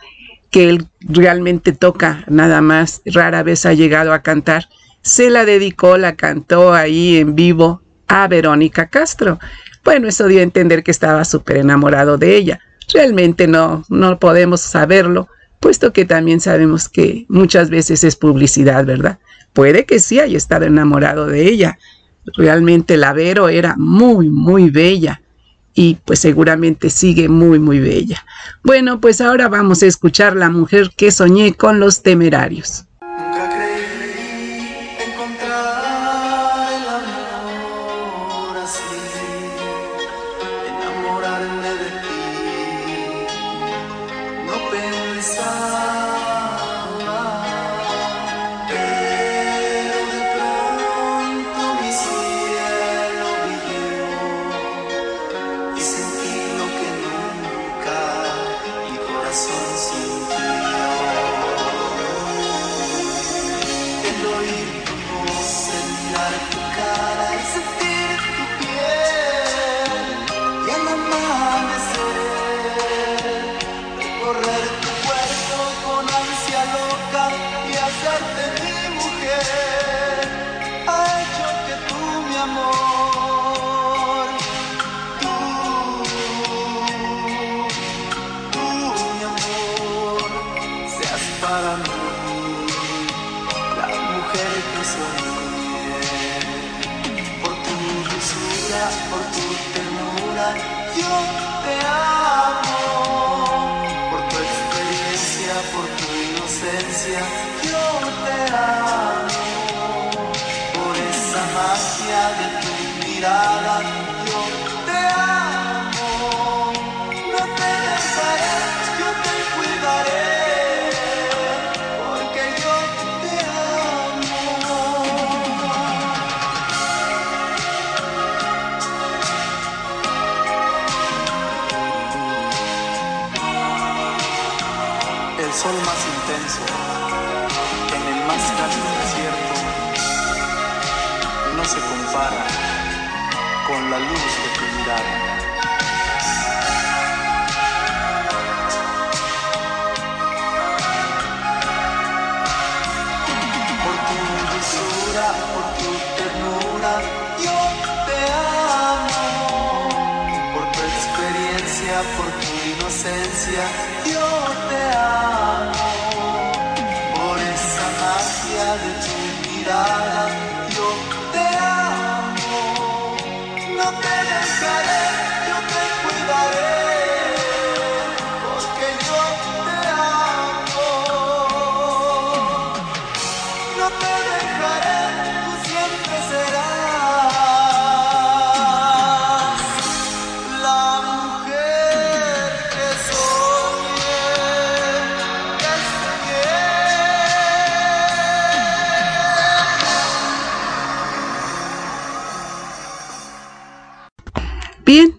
que él realmente toca nada más, rara vez ha llegado a cantar. Se la dedicó, la cantó ahí en vivo a Verónica Castro. Bueno, eso dio a entender que estaba súper enamorado de ella. Realmente no, no podemos saberlo, puesto que también sabemos que muchas veces es publicidad, ¿verdad? Puede que sí haya estado enamorado de ella, Realmente la Vero era muy, muy bella y pues seguramente sigue muy, muy bella. Bueno, pues ahora vamos a escuchar La mujer que soñé con los temerarios.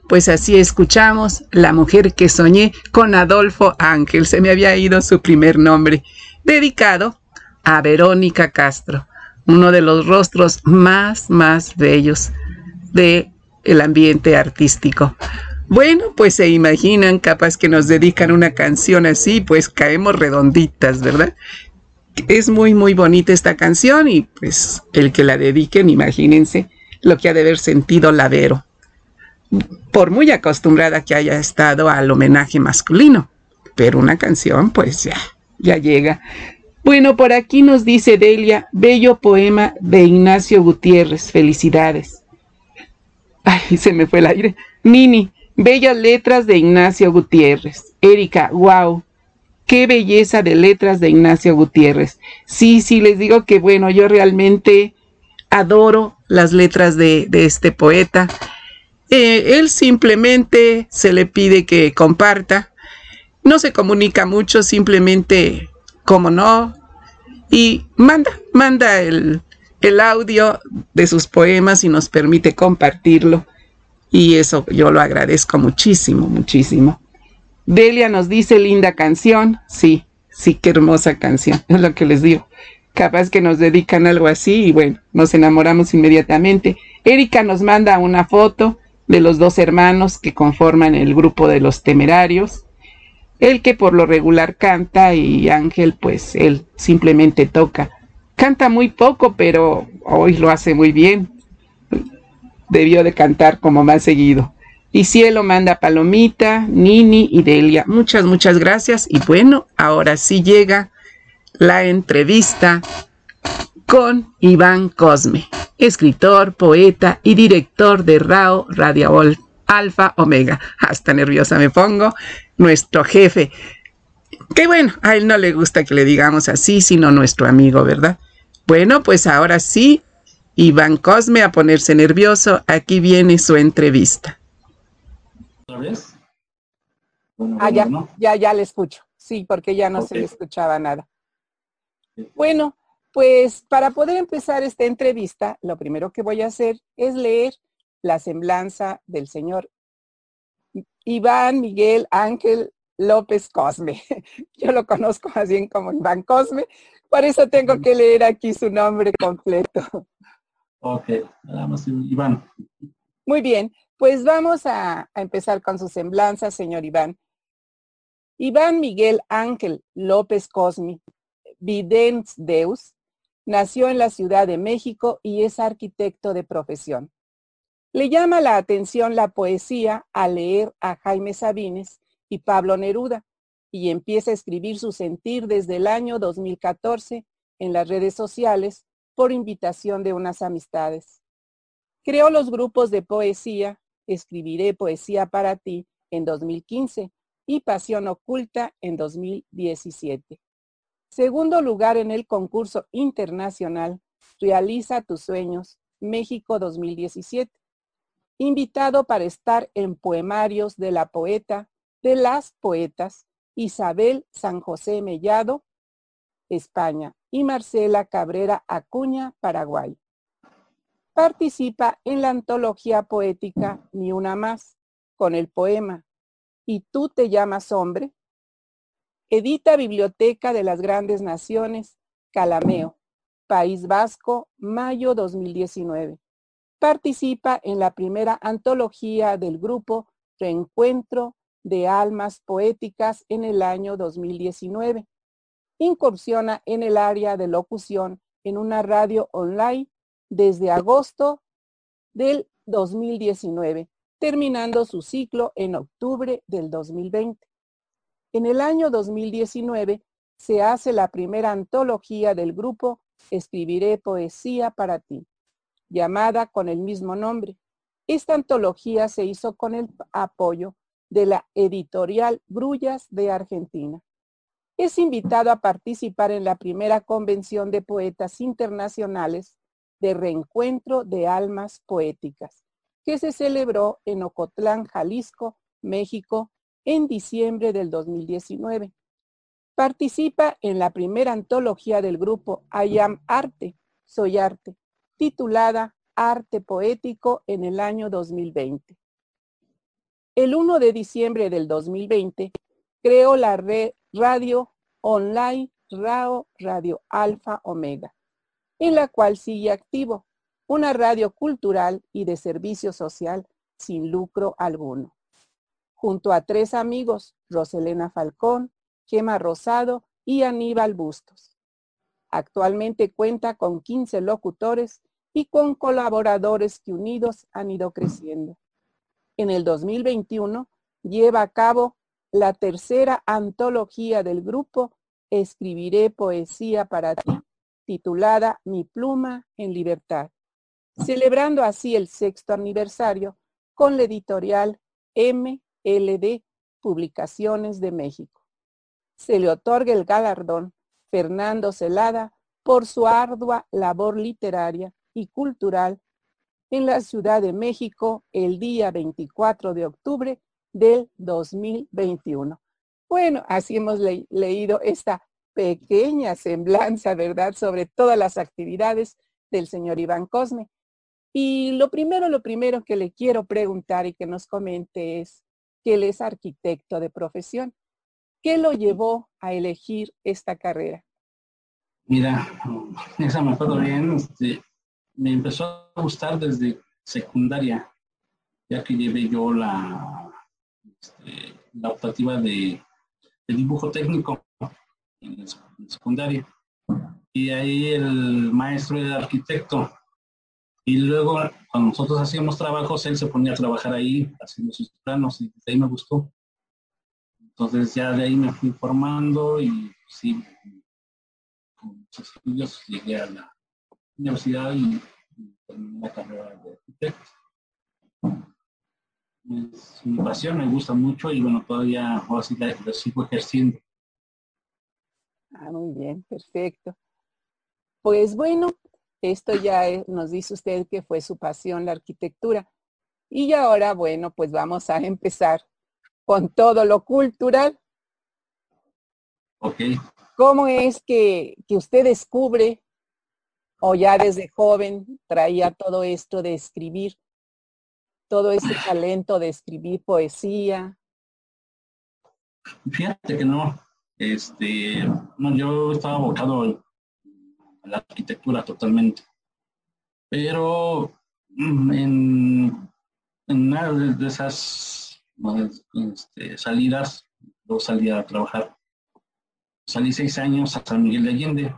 Pues así escuchamos La mujer que soñé con Adolfo Ángel, se me había ido su primer nombre, dedicado a Verónica Castro, uno de los rostros más, más bellos del el ambiente artístico. Bueno, pues se imaginan, capaz que nos dedican una canción así, pues caemos redonditas, ¿verdad? Es muy, muy bonita esta canción y pues el que la dediquen, imagínense lo que ha de haber sentido la Vero, por muy acostumbrada que haya estado al homenaje masculino. Pero una canción, pues ya, ya llega. Bueno, por aquí nos dice Delia, bello poema de Ignacio Gutiérrez, felicidades. Ay, [laughs] se me fue el aire. Nini, bellas letras de Ignacio Gutiérrez. Erika, wow, qué belleza de letras de Ignacio Gutiérrez. Sí, sí, les digo que bueno, yo realmente adoro las letras de, este poeta. Eh, él simplemente se le pide que comparta. No se comunica mucho, simplemente como no. Y manda, manda el, el audio de sus poemas y nos permite compartirlo. Y eso yo lo agradezco muchísimo, muchísimo. Delia nos dice linda canción. Sí, sí, qué hermosa canción. [laughs] Es lo que les digo. Capaz que nos dedican algo así y bueno, nos enamoramos inmediatamente. Erika nos manda una foto de los dos hermanos que conforman el grupo de los temerarios. El que por lo regular canta y Ángel pues él simplemente toca. Canta muy poco, pero hoy lo hace muy bien. Debió de cantar como más seguido. Y Cielo manda Palomita, Nini y Delia. Muchas, muchas gracias. Y bueno, ahora sí llega la entrevista con Iván Cosme, escritor, poeta y director de RAO Radio Alfa Omega. Hasta nerviosa me pongo, nuestro jefe. Que bueno, a él no le gusta que le digamos así, sino nuestro amigo, ¿verdad? Bueno, pues ahora sí, Iván Cosme a ponerse nervioso, aquí viene su entrevista. ¿Otra vez? ah, ya, ya, ya le escucho. Sí, porque ya no se le escuchaba nada. Bueno, pues para poder empezar esta entrevista, lo primero que voy a hacer es leer la semblanza del señor Iván Miguel Ángel López Cosme. [laughs] Yo lo conozco más bien como Iván Cosme, por eso tengo que leer aquí su nombre completo. Ok, vamos, Iván. Muy bien, pues vamos a, a empezar con su semblanza, señor Iván. Iván Miguel Ángel López Cosme Videns Deus, nació en la Ciudad de México y es arquitecto de profesión. Le llama la atención la poesía al leer a Jaime Sabines y Pablo Neruda y empieza a escribir su sentir desde el año 2014 en las redes sociales por invitación de unas amistades. Creó los grupos de poesía Escribiré Poesía para ti en 2015 y Pasión Oculta en 2017. Segundo lugar en el concurso internacional Realiza tus sueños, México 2017. Invitado para estar en poemarios de la poeta, de las poetas Isabel San José Mellado, España, y Marcela Cabrera Acuña, Paraguay. Participa en la antología poética Ni una más, con el poema ¿Y tú te llamas hombre? Edita Biblioteca de las Grandes Naciones, Calameo, País Vasco, mayo 2019. Participa en la primera antología del grupo Reencuentro de Almas Poéticas en el año 2019. Incursiona en el área de locución en una radio online desde agosto del 2019, terminando su ciclo en octubre del 2020. En el año 2019 se hace la primera antología del grupo Escribiré Poesía para ti, llamada con el mismo nombre. Esta antología se hizo con el apoyo de la editorial Grullas de Argentina. Es invitado a participar en la primera convención de poetas internacionales de reencuentro de almas poéticas, que se celebró en Ocotlán, Jalisco, México, en diciembre del 2019. Participa en la primera antología del grupo I Am Arte, Soy Arte, titulada Arte Poético en el año 2020. el 1 de diciembre del 2020 creó la red radio online RAO Radio Alfa Omega, en la cual sigue activo, una radio cultural y de servicio social sin lucro alguno. Junto a tres amigos, Roselena Falcón, Gema Rosado y Aníbal Bustos. Actualmente cuenta con 15 locutores y con colaboradores que unidos han ido creciendo. En el 2021 lleva a cabo la tercera antología del grupo Escribiré poesía para ti, titulada Mi pluma en libertad, celebrando así el sexto aniversario con la editorial MLD Publicaciones de México. Se le otorga el galardón Fernando Celada por su ardua labor literaria y cultural en la Ciudad de México el día 24 de octubre del 2021. Bueno, así hemos leído esta pequeña semblanza, ¿verdad?, sobre todas las actividades del señor Iván Cosme. Y lo primero, lo primero que le quiero preguntar y que nos comente es que él es arquitecto de profesión. ¿Qué lo llevó a elegir esta carrera? Mira, esa me acuerdo bien, este, me empezó a gustar desde secundaria, ya que llevé yo la, este, la optativa de, dibujo técnico en, secundaria. Y ahí el maestro era arquitecto. Y luego, cuando nosotros hacíamos trabajos, él se ponía a trabajar ahí, haciendo sus planos, y de ahí me gustó. Entonces ya de ahí me fui formando y sí, con muchos estudios llegué a la universidad y terminé la carrera de arquitecto. Es mi pasión, me gusta mucho y bueno, todavía ahora sí lo sigo ejerciendo. Ah, muy bien, perfecto. Pues bueno, esto ya nos dice usted que fue su pasión la arquitectura. Y ahora, bueno, pues vamos a empezar con todo lo cultural. Ok. ¿Cómo es que, que usted descubre o ya desde joven traía todo esto de escribir? todo ese talento de escribir poesía? Fíjate que no. Este, no, yo estaba abocado la arquitectura totalmente. Pero mm, en, en una de esas este, salidas, yo salí a trabajar. Salí seis años a San Miguel de Allende.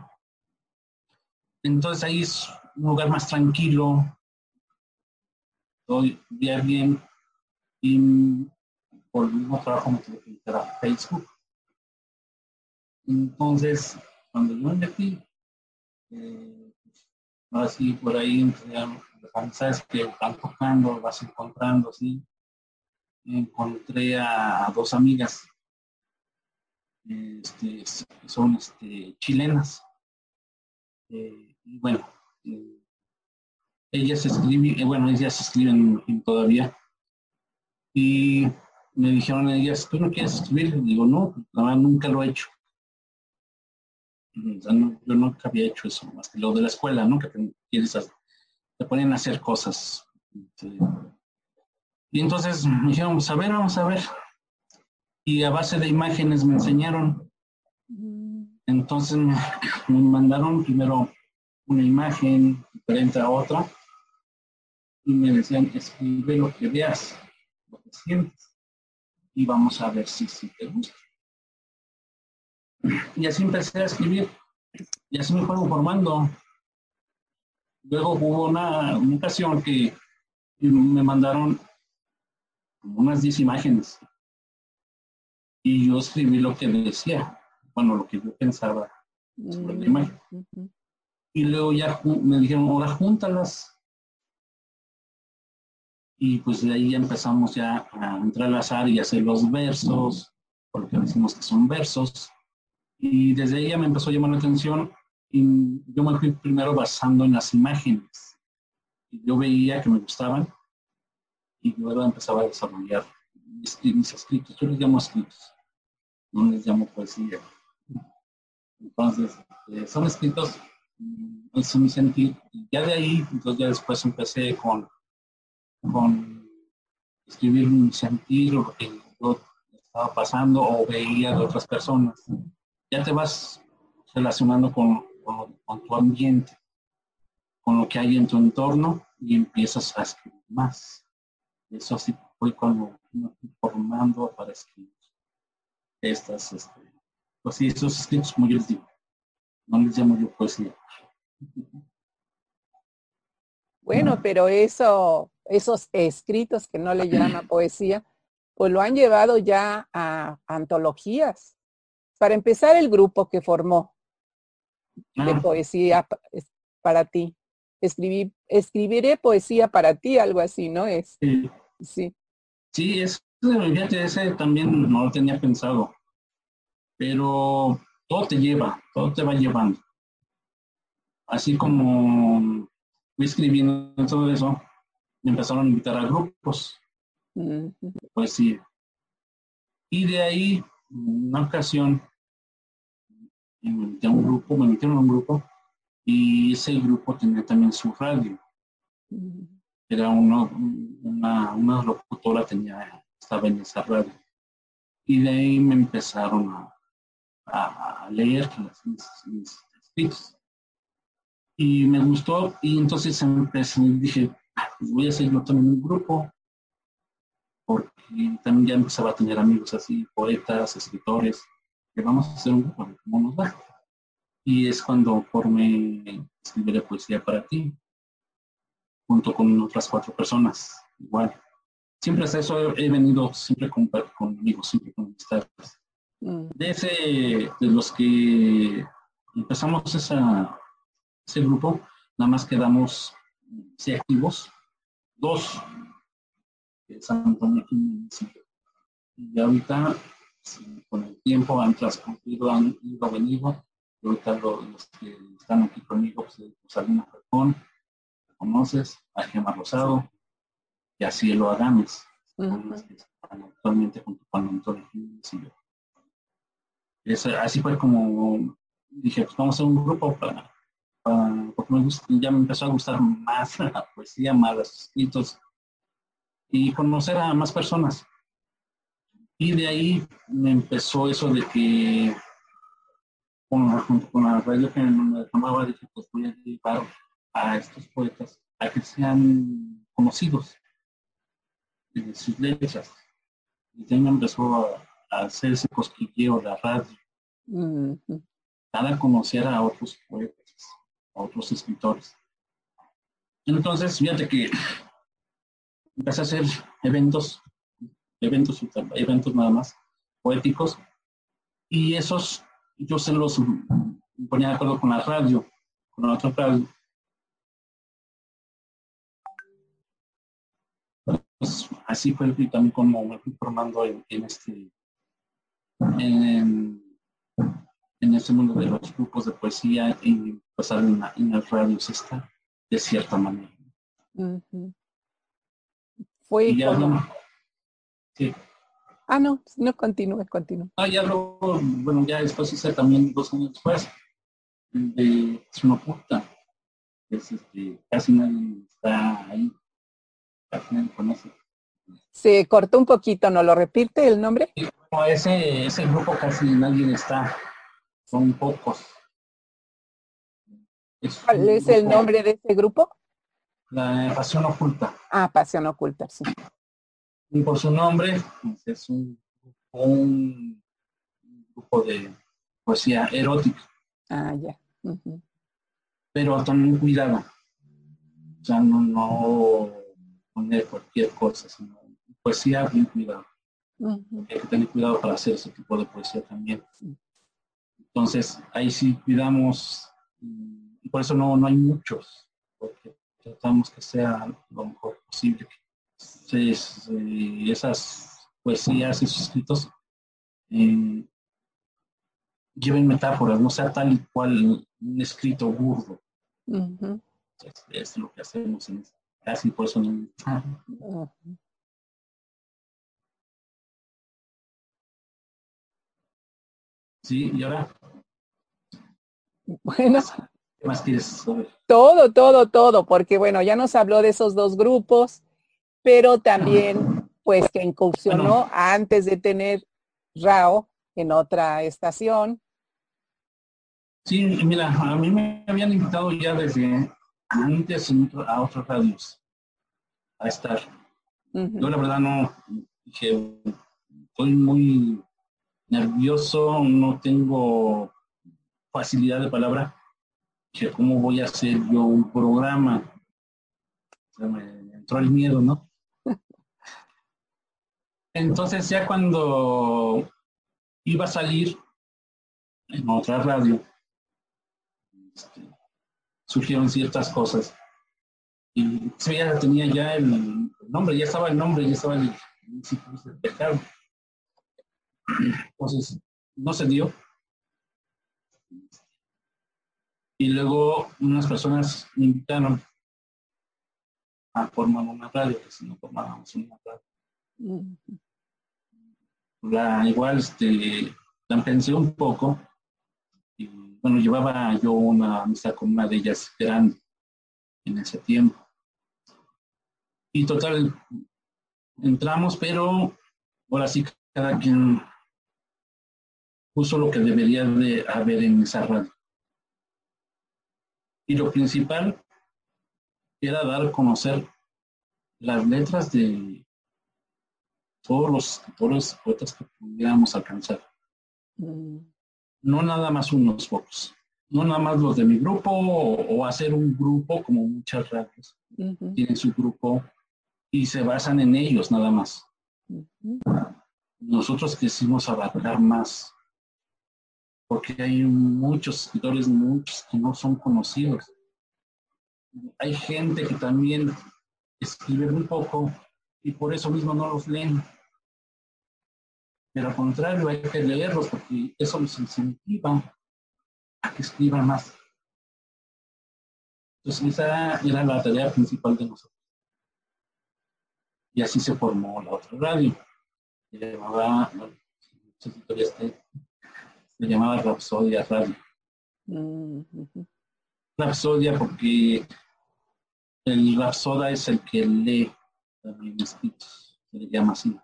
Entonces ahí es un lugar más tranquilo, Estoy bien, bien y por el mismo trabajo me tuve Facebook. Entonces, cuando yo me eh, así por ahí, sabes que van tocando, vas encontrando, así. Encontré a, dos amigas, este, son este, chilenas. Eh, y bueno, eh, ellas escriben, eh, bueno, ellas escriben todavía. Y me dijeron ellas, ¿tú no quieres escribir? Digo, no, nunca lo he hecho. Yo nunca había hecho eso, más que lo de la escuela, ¿no? Que te, ponen a hacer cosas. Y entonces me dijeron, vamos a ver, vamos a ver. Y a base de imágenes me enseñaron. Entonces me mandaron primero una imagen diferente a otra y me decían, escribe lo que veas, lo que sientes, y vamos a ver si, si te gusta. Y así empecé a escribir, y así me fueron formando. Luego hubo una, ocasión que me mandaron unas 10 imágenes, y yo escribí lo que decía, bueno, lo que yo pensaba sobre la imagen. Y luego ya me dijeron, ahora júntalas y pues de ahí empezamos ya a entrelazar y hacer los versos, porque decimos que son versos, y desde ya me empezó a llamar la atención y yo me fui primero basando en las imágenes. Yo veía que me gustaban y luego empezaba a desarrollar mis, escritos. Yo les llamo escritos, no les llamo poesía. Entonces, eh, son escritos, eso me sentí. Y ya de ahí, entonces ya después empecé con con escribir, sentir lo que yo estaba pasando o veía de otras personas. Ya te vas relacionando con, con, tu ambiente, con lo que hay en tu entorno y empiezas a escribir más. Eso así fue cuando me fui formando para escribir estas, este, pues sí, esos escritos como yo les digo. No les llamo yo poesía. Bueno, pero eso, esos escritos que no le llama [clears throat] poesía, pues lo han llevado ya a antologías. Para empezar, el grupo que formó de ah. poesía para ti. Escribí, escribiré poesía para ti, algo así, ¿no es? Sí. Sí, sí es, fíjate, ese también no lo tenía pensado. Pero todo te lleva, todo te va llevando. Así como fui escribiendo todo eso, me empezaron a invitar a grupos pues sí Y de ahí, una ocasión, me invité a un grupo, me metieron a un grupo, y ese grupo tenía también su radio. Era uno, una, una locutora, tenía, estaba en esa radio. Y de ahí me empezaron a, a leer mis, escritos. Y me gustó, y entonces empecé, dije, ah, pues voy a hacer yo también un grupo, porque también ya empezaba a tener amigos así, poetas, escritores, que vamos a hacer un grupo, ¿cómo nos va? Y es cuando formé Escribiré Poesía para ti, junto con otras cuatro personas, igual. Siempre hasta eso he venido siempre con, con amigos, siempre con amistades. Mm. De, ese, de los que empezamos esa, ese grupo, nada más quedamos sí, activos, dos, San Antonio Y ahorita, con el tiempo han transcurrido, han ido, venido, y ahorita los, que están aquí conmigo, pues, Salina Falcón, conoces, a Gemma Rosado, y a Cielo Adames, actualmente junto con Antonio Jiménez así fue como dije, pues vamos a hacer un grupo para, porque me gusta, ya me empezó a gustar más [laughs] la poesía, más los escritos y conocer a más personas. Y de ahí me empezó eso de que con, junto con la radio que me tomaba, dije, pues voy a llevar a estos poetas a que sean conocidos en sus letras. Y de ahí me empezó a, hacer ese cosquilleo de la radio para conocer a otros poetas, a otros escritores. Entonces, fíjate que empecé a hacer eventos, eventos, eventos nada más, poéticos, y esos yo se los ponía de acuerdo con la radio, con la otra radio. Pues, así fue también como me fui formando en, este en, en este mundo de los grupos de poesía y pasar en, en las radios está de cierta manera. Fue sí. Ah, no, no continúe, continúe. Ah, ya luego, bueno, ya después hice también dos años después de una puta. Es este, casi nadie está ahí. Casi nadie conoce. Se cortó un poquito, ¿no lo repite el nombre? Sí, ese, ese grupo casi nadie está son pocos. ¿Cuál es el nombre de ese grupo? La Pasión Oculta. Ah, Pasión Oculta, sí. Y por su nombre, pues, es un, un grupo de poesía erótica. Ah, ya. Pero también cuidado. O sea, no, no poner cualquier cosa, sino poesía bien cuidado. Hay que tener cuidado para hacer ese tipo de poesía también. Entonces, ahí sí cuidamos, y por eso no, no hay muchos, tratamos que sea lo mejor posible. que esas poesías, esos escritos, eh, lleven metáforas, no sea tal y cual un escrito burdo. es, lo que hacemos en casi por eso no. Sí, y ahora. Bueno. ¿Qué más quieres saber? Todo, todo, todo, porque bueno, ya nos habló de esos dos grupos, pero también pues que incursionó antes de tener RAO en otra estación. Sí, mira, a mí me habían invitado ya desde antes a otros radios a estar. Yo la verdad no, dije, estoy muy nervioso, no tengo facilidad de palabra, cómo voy a hacer yo un programa. me entró el miedo, ¿no? [laughs] Entonces ya cuando iba a salir en otra radio, este, surgieron ciertas cosas. Y ya tenía ya el nombre, ya estaba el nombre, ya estaba el, el pecado. Entonces, no se dio. Y luego unas personas me invitaron a formar una radio, que si no formábamos una radio. La, igual, este, la pensé un poco. Y bueno, llevaba yo una amistad con una de ellas grande en ese tiempo. Y total, entramos, pero ahora sí cada quien puso lo que debería de haber en esa radio. Y lo principal era dar a conocer las letras de todos los escritores poetas que pudiéramos alcanzar. Mm. No nada más unos pocos, no nada más los de mi grupo o, hacer un grupo como muchas radios tienen su grupo y se basan en ellos nada más. Nosotros quisimos abarcar más porque hay muchos escritores, muchos que no son conocidos. Hay gente que también escribe muy poco y por eso mismo no los leen. Pero al contrario, hay que leerlos porque eso los incentiva a que escriban más. Entonces esa era la tarea principal de nosotros. Y así se formó la otra radio. Se llamaba, se llamaba Rapsodia Radio. Mm, Rapsodia porque el Rapsoda es el que lee también escritos, se le llama así.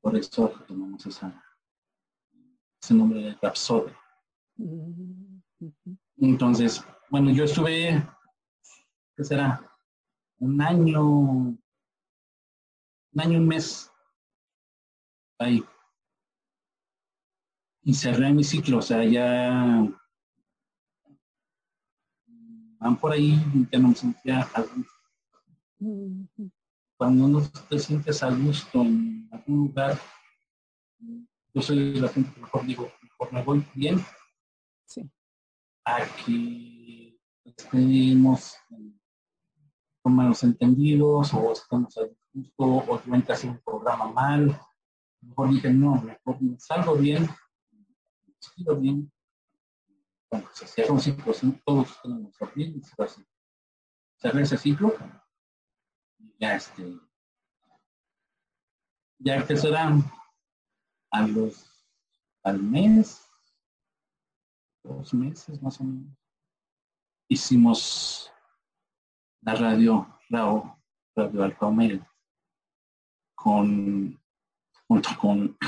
Por eso tomamos esa, ese nombre de Rapsodia. Entonces, bueno, yo estuve, ¿qué será? Un año, un año, un mes ahí y cerré mi ciclo, o sea, ya van por ahí, ya no me sentía a gusto. Cuando uno te sientes a gusto en algún lugar, yo soy la gente que mejor digo, mejor me voy bien. Sí. Aquí estemos con malos entendidos o estamos a gusto o yo que hacer un programa mal. Mejor dije, no, mejor me salgo bien bien, bueno, se cierra un ciclo, todos tenemos bien y se así. Cerré ese ciclo ya este, ya serán a los, al mes, dos meses más o menos, hicimos la radio RAO, Radio Alfa con, junto con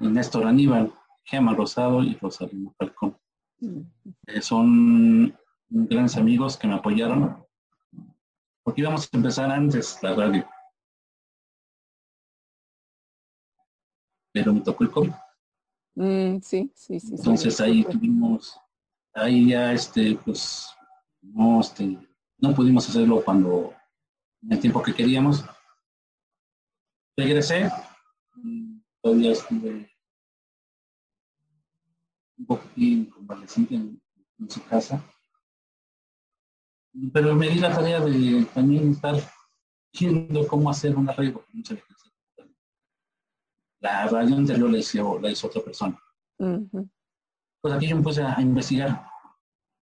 Néstor Aníbal, Gema Rosado y Rosalina Falcón. Mm. Eh, son grandes amigos que me apoyaron porque íbamos a empezar antes la radio. Pero me tocó el COVID. Mm, sí, sí, sí. Entonces ahí tuvimos, ahí ya este, pues, no, este, no pudimos hacerlo cuando, en el tiempo que queríamos. Regresé, todavía estuve un poquitín convaleciente en, en su casa. Pero me di la tarea de también estar viendo cómo hacer una radio, La radio anterior la hizo, la hizo otra persona. Pues aquí yo me puse a, investigar,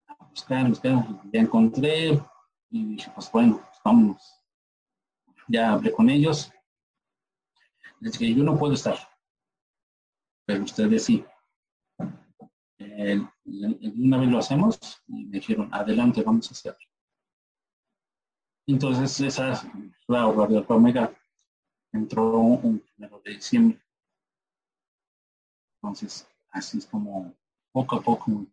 a buscar, a buscar, ya encontré y dije, pues bueno, pues vámonos. Ya hablé con ellos. Les dije, yo no puedo estar, pero ustedes sí una vez lo hacemos y me dijeron, adelante, vamos a hacerlo. Entonces, esa es la Radio Omega. entró un primero de diciembre. Entonces, así es como poco a poco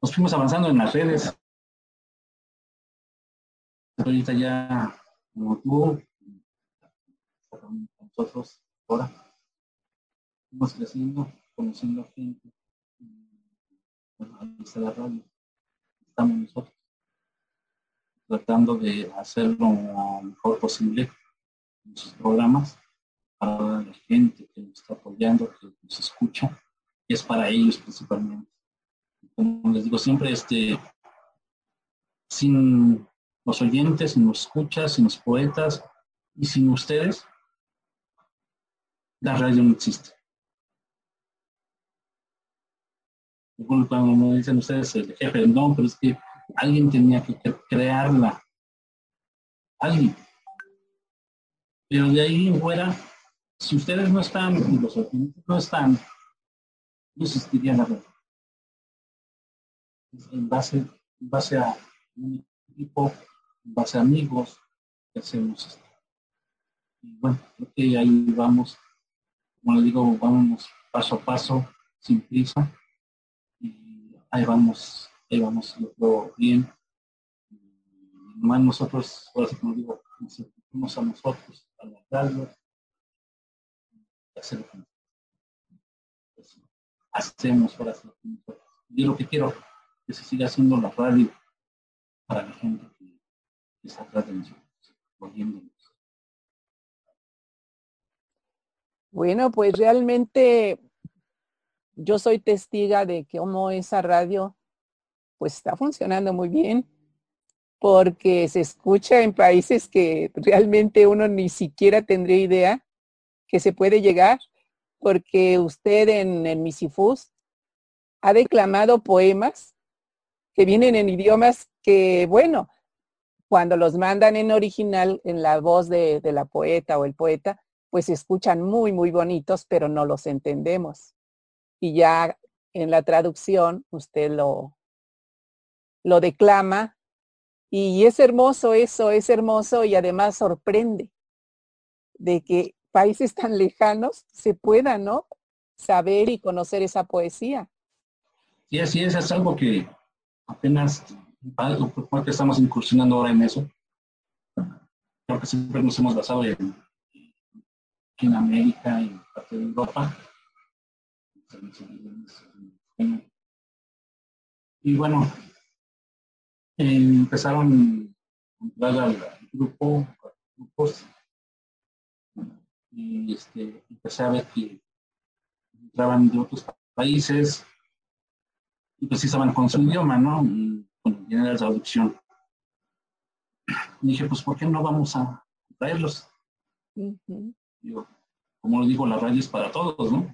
nos fuimos avanzando en las redes. Ahorita ya, como tú, con nosotros ahora, fuimos creciendo, conociendo gente. Ahí está la radio. Estamos nosotros tratando de hacerlo lo mejor posible en programas para la gente que nos está apoyando, que nos escucha, y es para ellos principalmente. Como les digo siempre, este, sin los oyentes, sin los escuchas, sin los poetas y sin ustedes, la radio no existe. Cuando me dicen ustedes el jefe, no, pero es que Alguien tenía que crearla. Alguien. Pero de ahí fuera, si ustedes no están y los oyentes no están, no existiría la red. En base, en base a un equipo, en base a amigos, que hacemos esto. Y bueno, creo ahí vamos, como le digo, vamos paso a paso, sin prisa, ahí vamos ahí vamos, yo bien. Nomás nosotros, ahora sí como digo, nos sentimos a nosotros, a la radio, hacer pues, hacemos ahora sí nosotros. Yo lo que quiero que se siga haciendo la radio para la gente que, está atrás de nosotros, oyéndonos. Bueno, pues realmente yo soy testiga de cómo esa radio pues está funcionando muy bien porque se escucha en países que realmente uno ni siquiera tendría idea que se puede llegar, porque usted en, en Misifus ha declamado poemas que vienen en idiomas que, bueno, cuando los mandan en original, en la voz de, de la poeta o el poeta, pues se escuchan muy, muy bonitos, pero no los entendemos. Y ya en la traducción usted lo, lo declama y es hermoso eso, es hermoso y además sorprende de que países tan lejanos se puedan, ¿no? Saber y conocer esa poesía. Sí, así es, es algo que apenas, estamos incursionando ahora en eso. Creo que siempre nos hemos basado en, en América y parte de Europa. Y bueno, empezaron a entrar al grupo, grupos, y este, empecé a ver que entraban de otros países y pues sí estaban con su idioma, ¿no? Y bueno, la traducción. Y dije, pues, ¿por qué no vamos a traerlos? como lo digo, la radio es para todos, ¿no?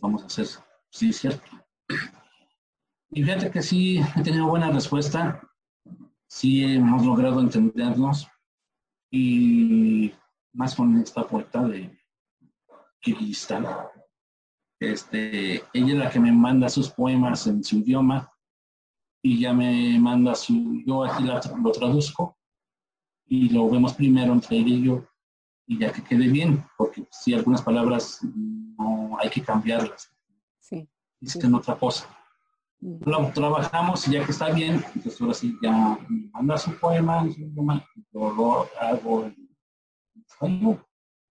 Vamos a hacer, sí, es cierto. Y fíjate que sí he tenido buena respuesta sí hemos logrado entendernos y más con esta puerta de Kirguistán. Este, ella es la que me manda sus poemas en su idioma y ya me manda su, yo aquí lo traduzco y lo vemos primero entre ella y yo y ya que quede bien, porque si algunas palabras no hay que cambiarlas. Sí. Dicen otra cosa lo trabajamos y ya que está bien, entonces ahora sí ya me manda su poema, yo lo hago en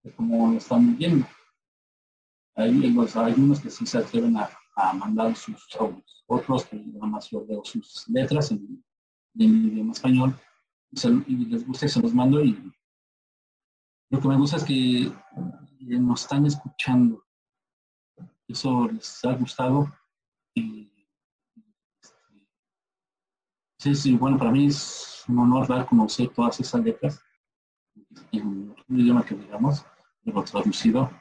es como lo están viendo. Hay, hay unos que sí se atreven a, a mandar sus audios, otros que nada más yo leo sus letras en, en idioma español y, les gusta y se los mando y lo que me gusta es que nos están escuchando. Eso les ha gustado y Sí, sí, bueno, para mí es un honor dar a conocer todas esas letras en un idioma que digamos, lo traducido.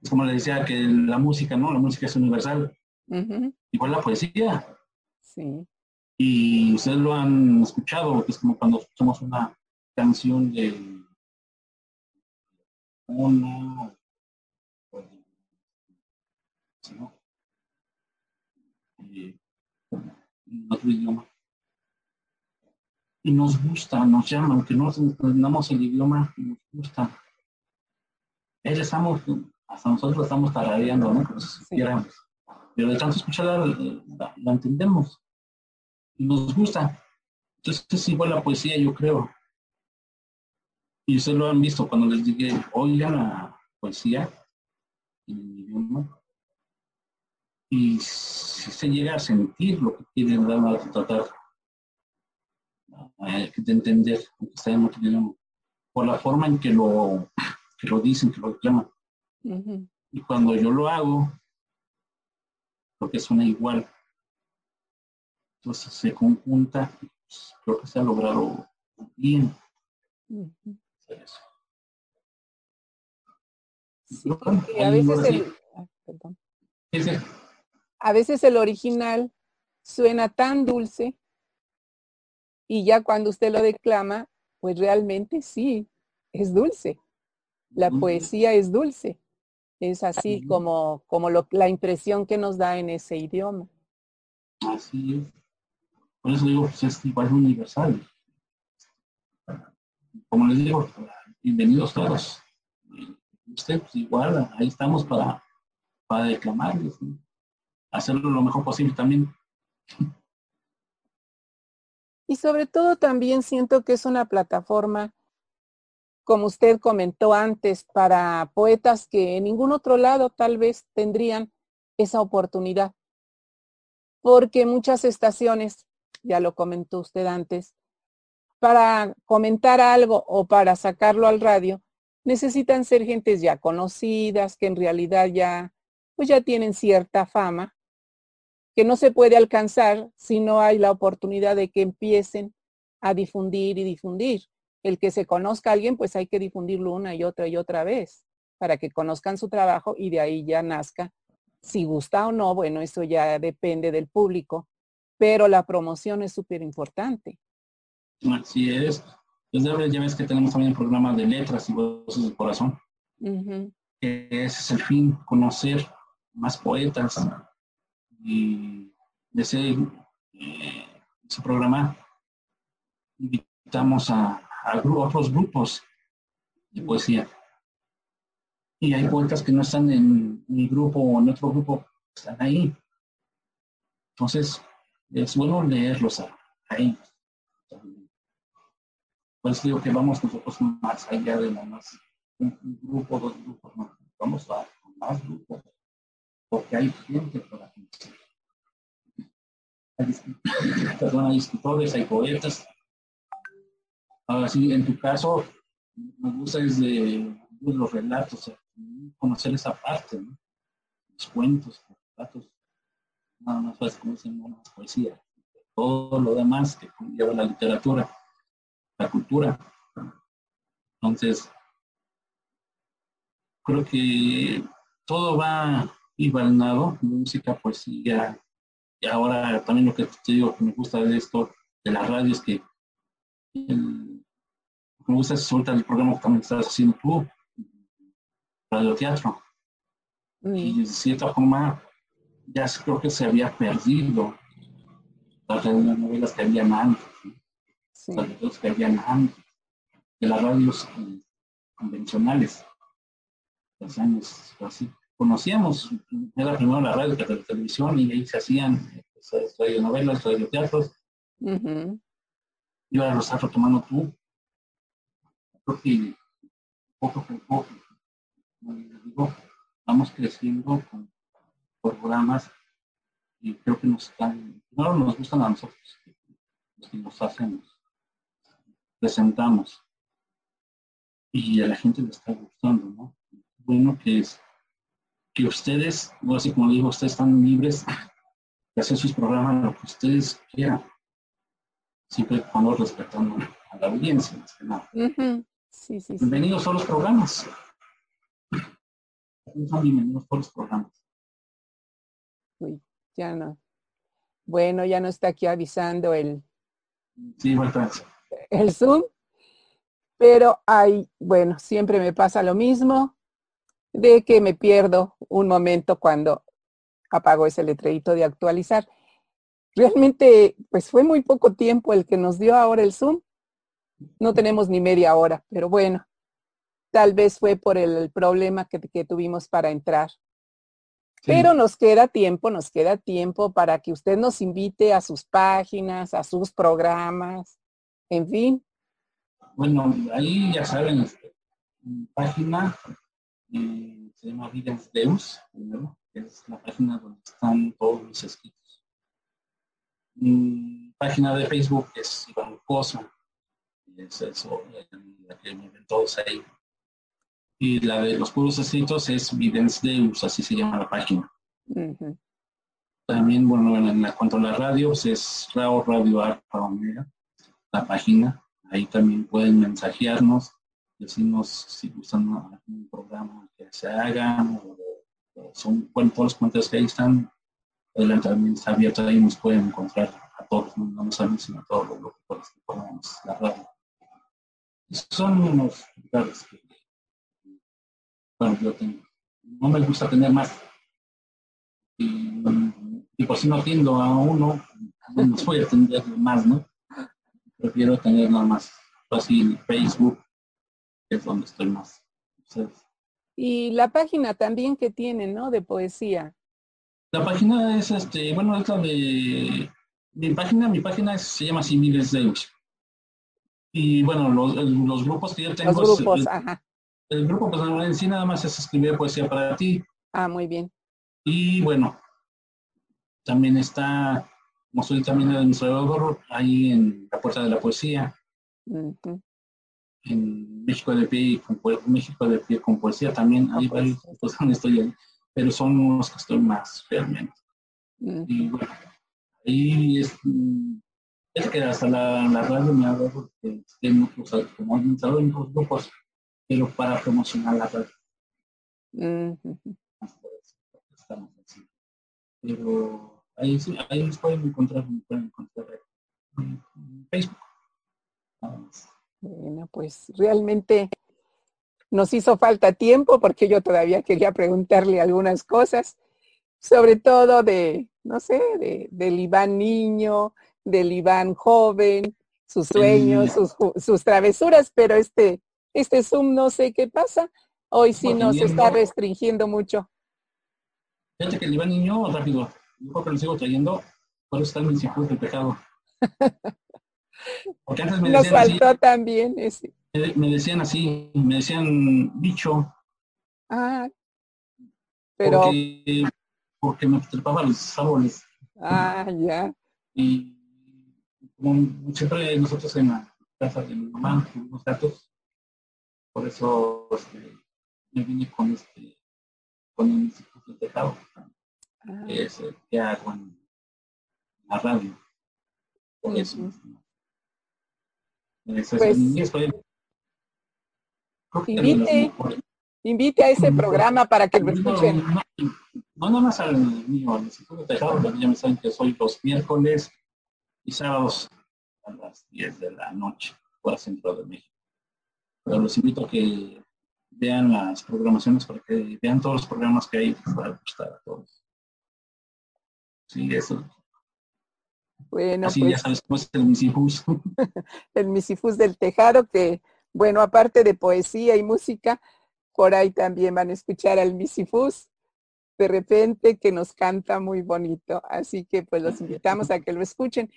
Es como le decía que la música, ¿no? La música es universal. Igual la poesía. Sí. Y ustedes lo han escuchado, es como cuando escuchamos una canción de una ¿no? en otro idioma y nos gusta, nos llama, aunque no entendamos el idioma, nos gusta él estamos, hasta nosotros estamos tarareando, ¿no? Pues, Pero de tanto escucharla, la, entendemos y nos gusta. Entonces es igual la poesía, yo creo. Y ustedes lo han visto cuando les dije, oigan la poesía en el idioma. Y si se llega a sentir lo que quieren dar a tratar de entender, por la forma en que lo, que lo dicen, que lo reclaman. Y cuando yo lo hago, porque suena igual, entonces se conjunta, pues, creo que se ha logrado bien. a veces el, ah, a veces el original suena tan dulce y ya cuando usted lo declama, pues realmente sí, es dulce. La poesía es dulce. Es así como, como lo, la impresión que nos da en ese idioma. Así es. Por eso digo, pues es igual universal. Como les digo, bienvenidos todos. Usted, pues igual, ahí estamos para, para declamarles, hacerlo lo mejor posible también. Y sobre todo también siento que es una plataforma, como usted comentó antes, para poetas que en ningún otro lado tal vez tendrían esa oportunidad. Porque muchas estaciones, ya lo comentó usted antes, para comentar algo o para sacarlo al radio, necesitan ser gentes ya conocidas, que en realidad ya, pues ya tienen cierta fama que no se puede alcanzar si no hay la oportunidad de que empiecen a difundir y difundir. El que se conozca a alguien, pues hay que difundirlo una y otra y otra vez para que conozcan su trabajo y de ahí ya nazca. Si gusta o no, bueno, eso ya depende del público, pero la promoción es súper importante. Así es. Desde ya ves que tenemos también el programa de letras y voces del corazón. Ese es el fin, conocer más poetas, de ese, eh, ese programa invitamos a, otros grupos de poesía. Y hay poetas que no están en mi grupo o en otro grupo, están ahí. Entonces, es bueno leerlos ahí. Pues digo que vamos nosotros más allá de más un, grupo, dos grupos, vamos a más grupos porque hay gente para hay, perdón, hay escritores, hay poetas. Ahora sí, en tu caso, me gusta desde los relatos, conocer esa parte, los cuentos, los relatos, nada más sabes cómo se la poesía, todo lo demás que lleva la literatura, la cultura. Entonces, creo que todo va y Balnado, música, poesía. Y ahora también lo que te digo que me gusta de esto, de la radio, es que me gusta suelta el programa que también estás haciendo tú, radioteatro. Mm. Y de cierta forma, ya creo que se había perdido las novelas que habían antes, las que habían antes, de las radios eh, convencionales, los años así conocíamos, era primero la radio que la televisión y ahí se hacían pues, radionovelas, radioteatros. Uh Y ahora lo estás retomando tú. Creo que poco a poco, digo, vamos creciendo con programas y creo que nos están, no nos gustan a nosotros, los que nos hacemos, presentamos y a la gente le está gustando, ¿no? Bueno que es que ustedes, no así como digo, ustedes están libres de hacer sus programas lo que ustedes quieran, siempre cuando respetando a la audiencia, Bienvenidos a los programas. bienvenidos a los programas. Uy, ya no. Bueno, ya no está aquí avisando el, sí, el Zoom, pero hay, bueno, siempre me pasa lo mismo de que me pierdo un momento cuando apago ese letrerito de actualizar. Realmente, pues fue muy poco tiempo el que nos dio ahora el Zoom. No tenemos ni media hora, pero bueno, tal vez fue por el problema que, que tuvimos para entrar. Pero nos queda tiempo, nos queda tiempo para que usted nos invite a sus páginas, a sus programas, en fin. Bueno, ahí ya saben, este, página eh, se llama Videns Deus, que es la página donde están todos mis escritos. Mi página de Facebook es Iván Cosa, es eso, la que me ven todos ahí y la de los puros escritos es Videns Deus, así se llama la página. También, bueno, en, cuanto a la radio, pues es Rao Radio Alfa Omega, la página. Ahí también pueden mensajearnos, decirnos si gustan algún programa que se haga, o, son, bueno, todos los que ahí están, adelante también está abierto ahí, nos pueden encontrar a todos, no, no a sino a todos los que ponemos la radio. Son unos lugares que bueno, yo tengo, no me gusta tener más. Y, por si no atiendo a uno, no voy a atender más, ¿no? Prefiero tener nada más fácil Facebook, que es donde estoy más. Y la página también que tiene, ¿no? De poesía. La página es, este, bueno, es la de, mi página, mi página se llama Similes Deus. Y bueno, los, los, grupos que yo tengo... Los grupos, ajá el grupo pues en sí nada más es escribir poesía para ti. Ah, muy bien. Y bueno, también está, como soy también el administrador, ahí en la Puerta de la Poesía. En México de Pie, con, México de Pie con Poesía también, hay varios pues, donde estoy ahí, pero son los que estoy más realmente. Y bueno, ahí es, es que hasta la, la radio me ha dado que tengo, como administrador en los grupos, pero para promocionar la red. Pero ahí, ahí pueden encontrar, pueden encontrar en Facebook. Bueno, pues realmente nos hizo falta tiempo porque yo todavía quería preguntarle algunas cosas, sobre todo de, no sé, de, del Iván niño, del Iván joven, sus sueños, sus, sus travesuras, pero este, este Zoom no sé qué pasa. Hoy sí nos está restringiendo mucho. Fíjate que el Iván Niño, rápido, yo que lo sigo trayendo, por eso está en mi de pecado. [laughs] Porque antes me Nos faltó también ese. Me decían así, me decían bicho. Ah, pero... Porque, porque me trepaba los árboles. Ah, ya. Y como siempre nosotros en la casa de mi mamá, unos gatos, por eso este, me vine con este, con el Instituto de Tejado, ah. que es el que hago en la radio. Por eso. Pues, invite, invite a ese programa para que lo escuchen. No, no, más al mío, al Instituto de Tejado, ya me saben que soy los miércoles y sábados a las 10 de la noche, por el centro de México. Pero los invito a que vean las programaciones para que vean todos los programas que hay para gustar a todos. Sí, eso. Bueno, Así ya pues sabes cómo es el misifus. [laughs] el misifus del tejado, que, bueno, aparte de poesía y música, por ahí también van a escuchar al misifus de repente que nos canta muy bonito. Así que pues los invitamos a que lo escuchen.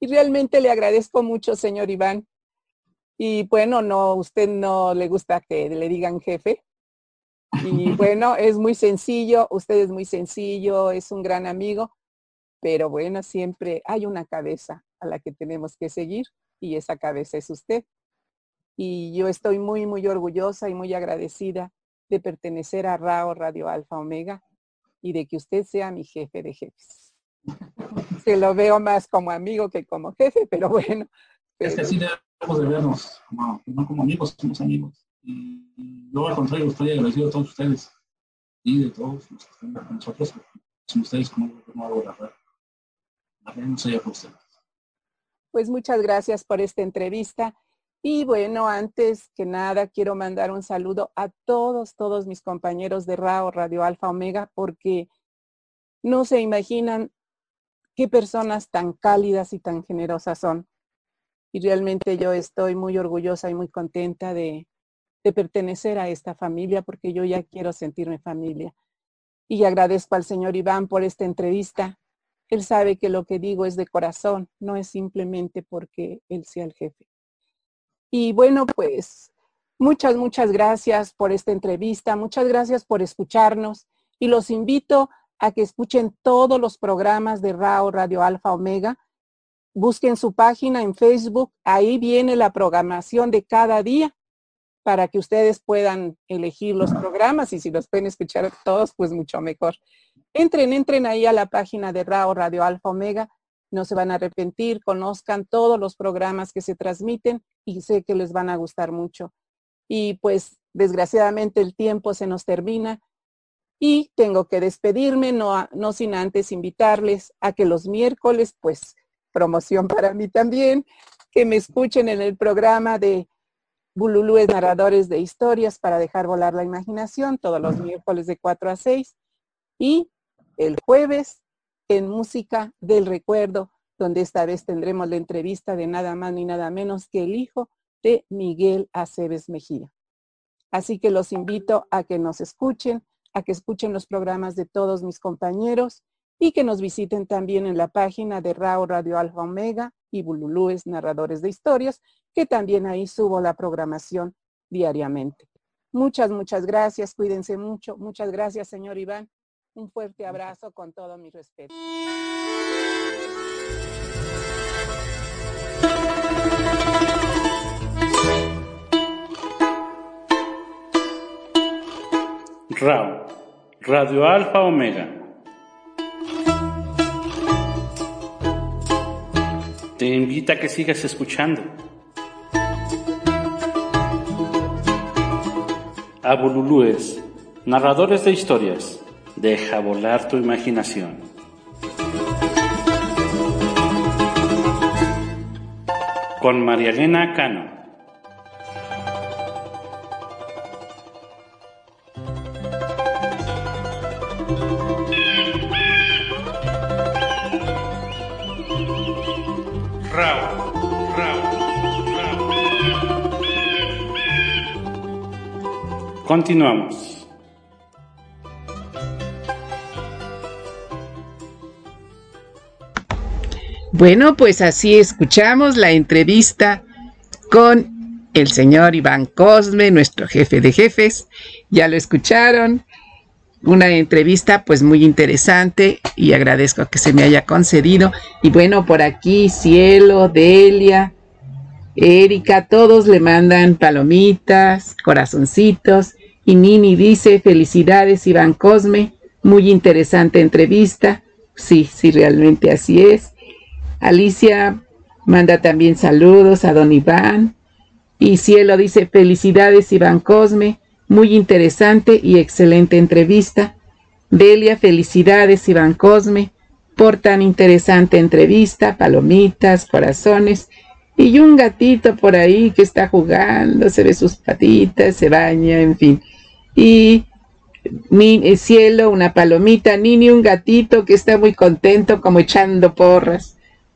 Y realmente le agradezco mucho, señor Iván, y bueno, no, usted no le gusta que le digan jefe. Y [laughs] bueno, es muy sencillo, usted es muy sencillo, es un gran amigo, pero bueno, siempre hay una cabeza a la que tenemos que seguir y esa cabeza es usted. Y yo estoy muy, muy orgullosa y muy agradecida de pertenecer a RAO Radio Alfa Omega y de que usted sea mi jefe de jefes. [laughs] Se lo veo más como amigo que como jefe, pero bueno. Es que de vernos, como, no como amigos, somos amigos. Y yo al contrario estoy agradecido a todos ustedes y de todos los que están con nosotros, son ustedes como hago la verdad. Pues muchas gracias por esta entrevista. Y bueno, antes que nada, quiero mandar un saludo a todos, todos mis compañeros de RAO, Radio Alfa Omega, porque no se imaginan qué personas tan cálidas y tan generosas son y realmente yo estoy muy orgullosa y muy contenta de, de pertenecer a esta familia porque yo ya quiero sentirme familia. Y agradezco al señor Iván por esta entrevista. Él sabe que lo que digo es de corazón, no es simplemente porque él sea el jefe. Y bueno, pues muchas, muchas gracias por esta entrevista, muchas gracias por escucharnos y los invito a que escuchen todos los programas de RAO Radio Alfa Omega. Busquen su página en Facebook, ahí viene la programación de cada día para que ustedes puedan elegir los programas y si los pueden escuchar todos, pues mucho mejor. Entren, entren ahí a la página de RAO Radio Alfa Omega, no se van a arrepentir, conozcan todos los programas que se transmiten y sé que les van a gustar mucho. Y pues desgraciadamente el tiempo se nos termina y tengo que despedirme, no, no sin antes invitarles a que los miércoles, pues promoción para mí también, que me escuchen en el programa de Bululúes narradores de historias para dejar volar la imaginación todos los miércoles de 4 a 6 y el jueves en Música del Recuerdo, donde esta vez tendremos la entrevista de nada más ni nada menos que el hijo de Miguel Aceves Mejía. Así que los invito a que nos escuchen, a que escuchen los programas de todos mis compañeros y que nos visiten también en la página de RAO Radio Alfa Omega y Bululúes Narradores de Historias, que también ahí subo la programación diariamente. Muchas, muchas gracias. Cuídense mucho. Muchas gracias, señor Iván. Un fuerte abrazo con todo mi respeto. RAO, Radio Alfa Omega te invita a que sigas escuchando. Abululúes, narradores de historias, deja volar tu imaginación. Con María Elena Cano. Continuamos. Bueno, pues así escuchamos la entrevista con el señor Iván Cosme, nuestro jefe de jefes. Ya lo escucharon. Una entrevista pues muy interesante y agradezco que se me haya concedido. Y bueno, por aquí Cielo, Delia, Erika, todos le mandan palomitas, corazoncitos. Y Nini dice, felicidades Iván Cosme, muy interesante entrevista. Sí, sí, realmente así es. Alicia manda también saludos a don Iván. Y Cielo dice, felicidades Iván Cosme, muy interesante y excelente entrevista. Delia, felicidades Iván Cosme, por tan interesante entrevista, palomitas, corazones y un gatito por ahí que está jugando, se ve sus patitas, se baña, en fin. Y ni el cielo, una palomita, ni ni un gatito que está muy contento como echando porras.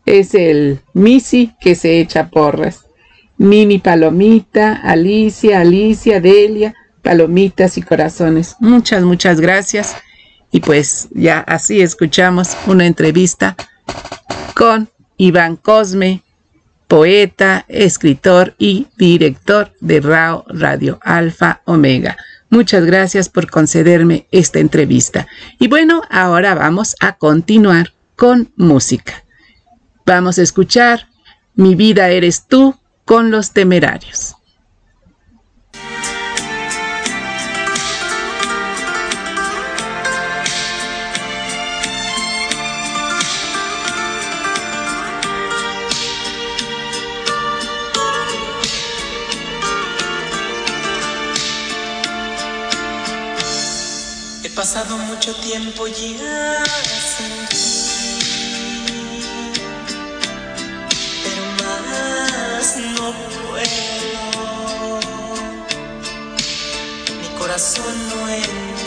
Es el Missy que se echa porras. Mini palomita, Alicia, Alicia, Delia, palomitas y corazones. Muchas, muchas gracias. Y pues ya así escuchamos una entrevista con Iván Cosme, poeta, escritor y director de RAO Radio Alfa Omega. Muchas gracias por concederme esta entrevista. Y bueno, ahora vamos a continuar con música. Vamos a escuchar Mi vida eres tú con los temerarios. pasado mucho tiempo ya Mi corazón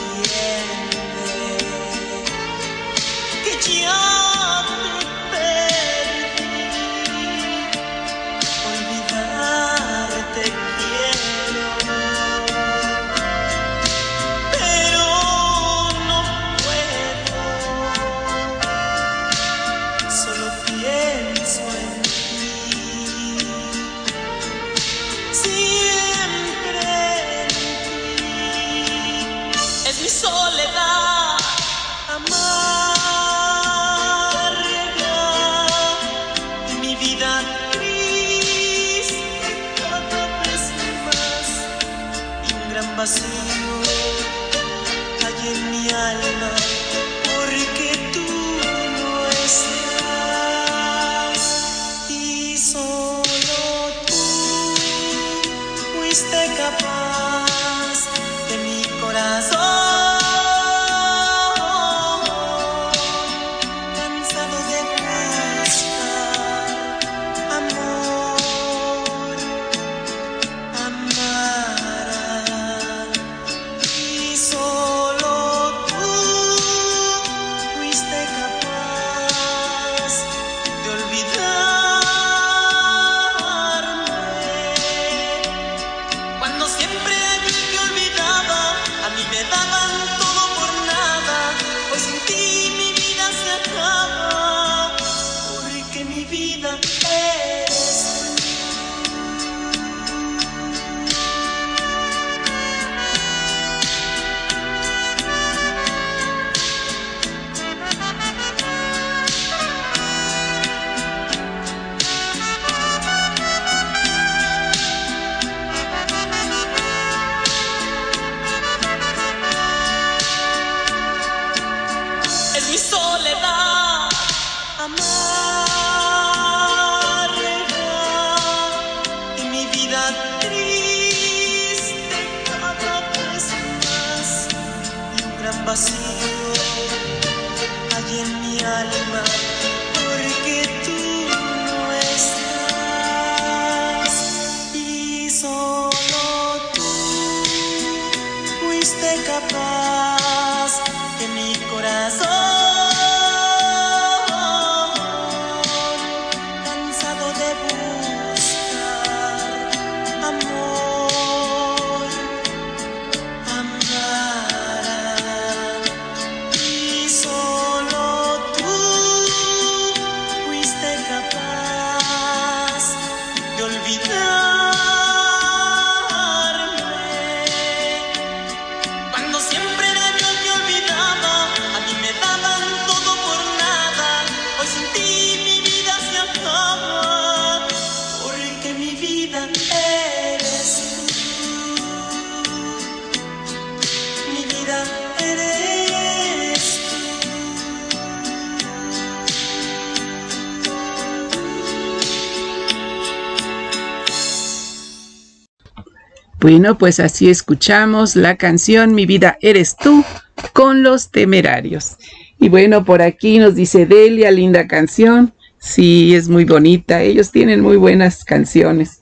Bueno, pues así escuchamos la canción Mi vida eres tú con los temerarios. Y bueno, por aquí nos dice Delia, linda canción. Sí, es muy bonita. Ellos tienen muy buenas canciones.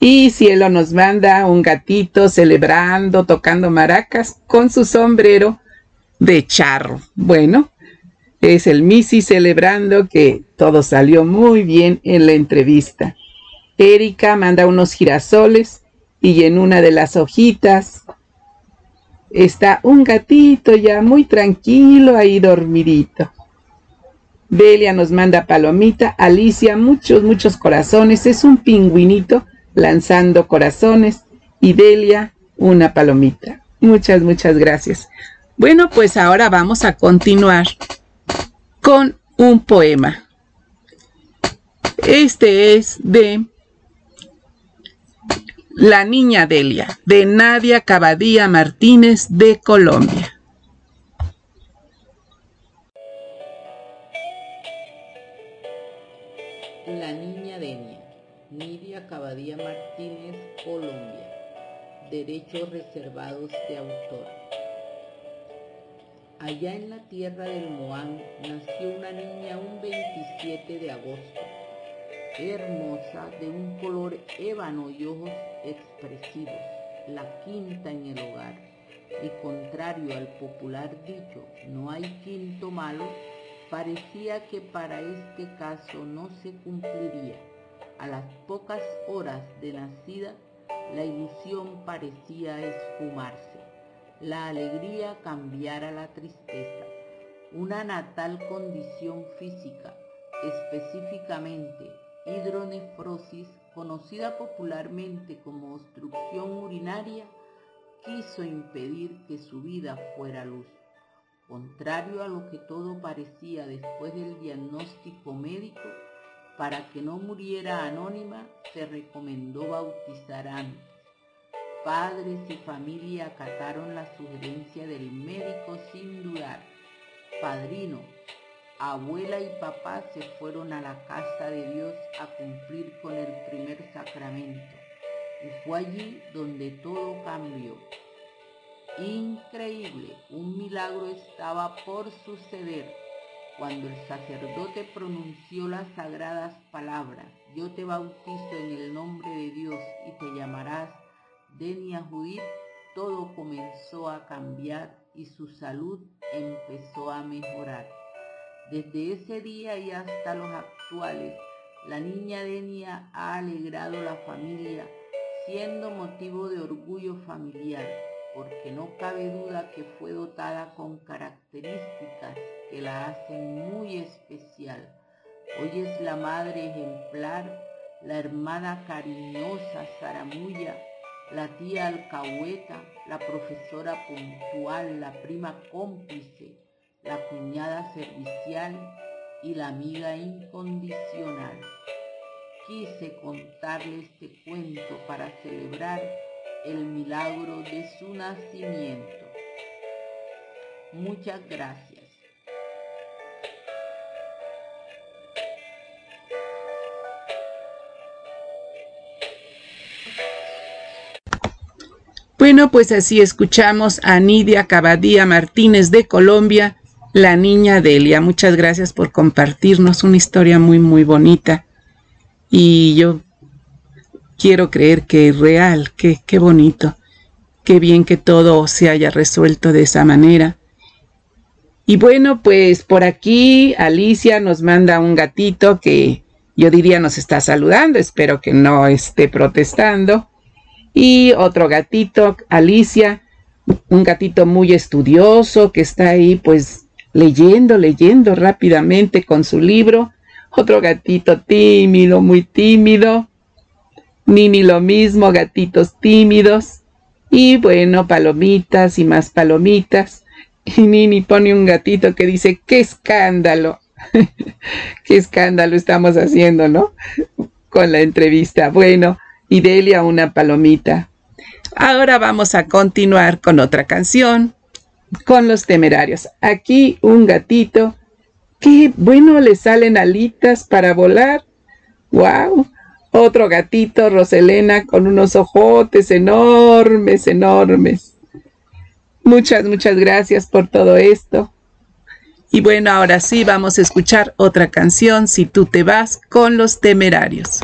Y Cielo nos manda un gatito celebrando, tocando maracas con su sombrero de charro. Bueno, es el Missy celebrando que todo salió muy bien en la entrevista. Erika manda unos girasoles y en una de las hojitas está un gatito ya muy tranquilo ahí dormidito. Delia nos manda palomita, Alicia muchos, muchos corazones, es un pingüinito lanzando corazones y Delia una palomita. Muchas, muchas gracias. Bueno, pues ahora vamos a continuar con un poema. Este es de La Niña Delia, de Nadia Cabadía Martínez de Colombia. La Niña Denia, Nidia Cabadía Martínez, Colombia. Derechos reservados de autor. Allá en la tierra del Moán nació una niña un 27 de agosto, hermosa, de un color ébano y ojos expresivos, la quinta en el hogar. Y contrario al popular dicho, no hay quinto malo, parecía que para este caso no se cumpliría. A las pocas horas de nacida, la ilusión parecía esfumarse, la alegría cambiar a la tristeza. Una natal condición física, específicamente hidronefrosis, conocida popularmente como obstrucción urinaria, quiso impedir que su vida fuera luz. Contrario a lo que todo parecía después del diagnóstico médico, para que no muriera anónima, se recomendó bautizar antes. Padres y familia acataron la sugerencia del médico sin dudar. Padrino, abuela y papá se fueron a la casa de Dios a cumplir con el primer sacramento. Y fue allí donde todo cambió. Increíble, un milagro estaba por suceder cuando el sacerdote pronunció las sagradas palabras, yo te bautizo en el nombre de Dios y te llamarás Denia Judith, todo comenzó a cambiar y su salud empezó a mejorar. Desde ese día y hasta los actuales, la niña Denia ha alegrado la familia, siendo motivo de orgullo familiar, porque no cabe duda que fue dotada con características que la hacen muy especial. Hoy es la madre ejemplar, la hermana cariñosa Zaramulla, la tía alcahueta, la profesora puntual, la prima cómplice, la cuñada servicial y la amiga incondicional. Quise contarle este cuento para celebrar el milagro de su nacimiento. Muchas gracias. Bueno, pues así escuchamos a Nidia Cabadía Martínez de Colombia la niña Delia. Muchas gracias por compartirnos una historia muy, muy bonita. Y yo quiero creer que es real, que qué bonito, qué bien que todo se haya resuelto de esa manera. Y bueno, pues por aquí Alicia nos manda un gatito que yo diría nos está saludando, espero que no esté protestando. Y otro gatito, Alicia, un gatito muy estudioso que está ahí pues leyendo, leyendo rápidamente con su libro. Otro gatito tímido, muy tímido. Nini lo mismo, gatitos tímidos. Y bueno, palomitas y más palomitas. Y Nini pone un gatito que dice, qué escándalo. [laughs] qué escándalo estamos haciendo, ¿no? Con la entrevista. Bueno, y Delia una palomita. Ahora vamos a continuar con otra canción, con los temerarios. Aquí un gatito. Qué bueno le salen alitas para volar. ¡Wow! Otro gatito, Roselena, con unos ojotes enormes, enormes. Muchas, muchas gracias por todo esto. Y bueno, ahora sí vamos a escuchar otra canción, Si tú te vas, con los temerarios.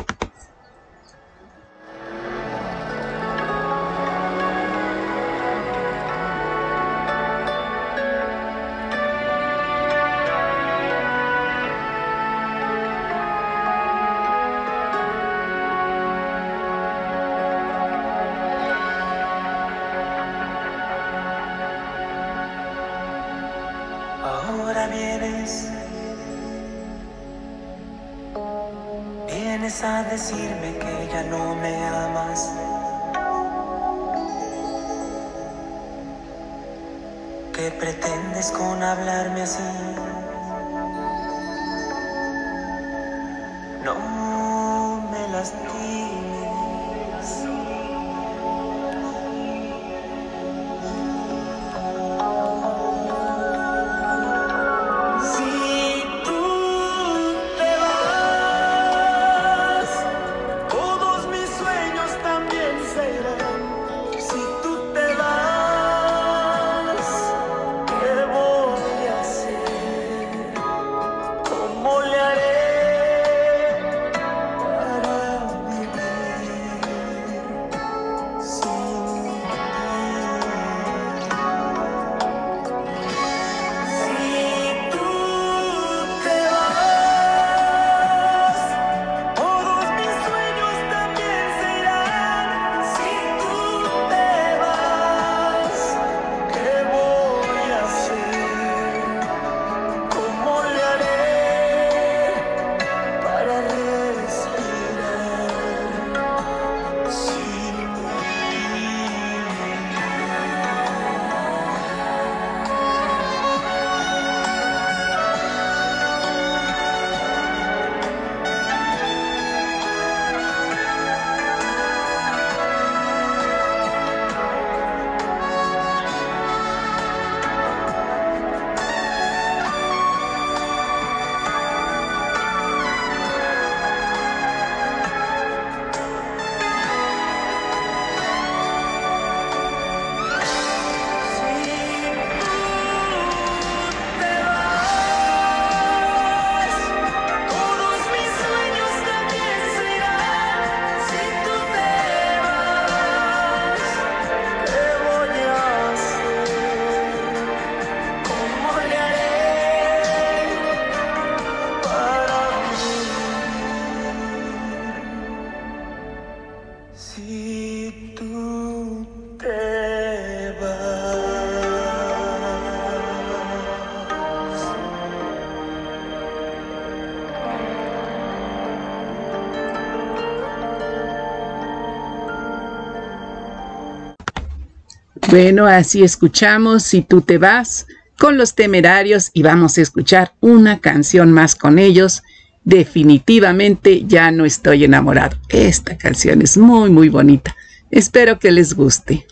Bueno, así escuchamos Si tú te vas con los temerarios y vamos a escuchar una canción más con ellos. Definitivamente ya no estoy enamorado. Esta canción es muy, muy bonita. Espero que les guste.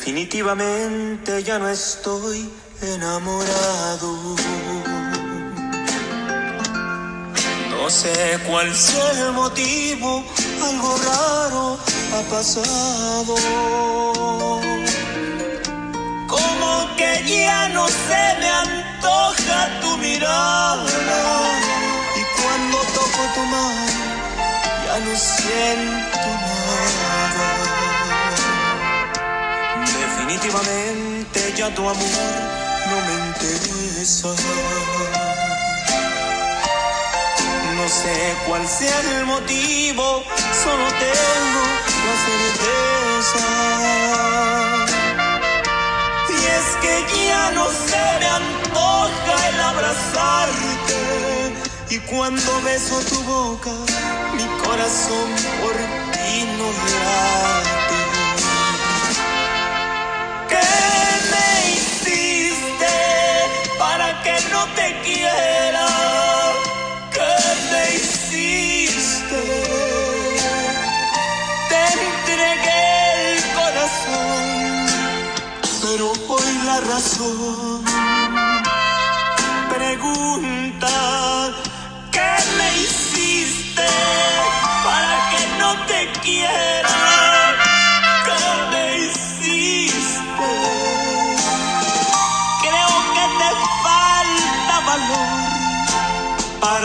Definitivamente ya no estoy enamorado. No sé cuál sea el motivo, algo raro ha pasado. Como que ya no se me antoja tu mirada. Y cuando toco tu mano, ya no siento nada. Definitivamente ya tu amor no me interesa. No sé cuál sea el motivo, solo tengo la certeza. Y es que ya no se me antoja el abrazarte. Y cuando beso tu boca, mi corazón por ti no late. ¿Qué me hiciste para que no te quiera? ¿Qué me hiciste? Te entregué el corazón, pero hoy la razón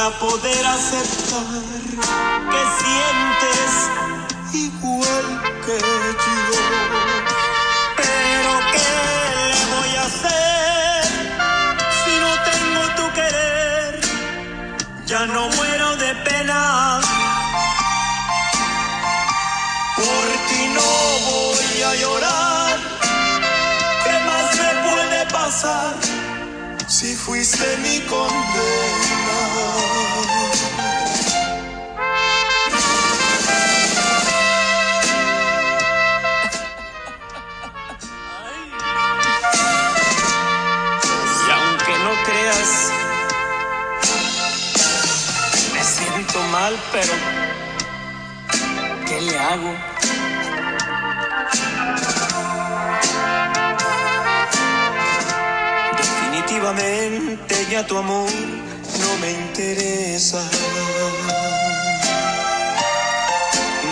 para poder aceptar que sientes igual que yo. Pero ¿qué le voy a hacer si no tengo tu querer? Ya no muero de pena. Por ti no voy a llorar. ¿Qué más me puede pasar si fuiste mi condena? Pero ¿qué le hago? Definitivamente ya tu amor no me interesa.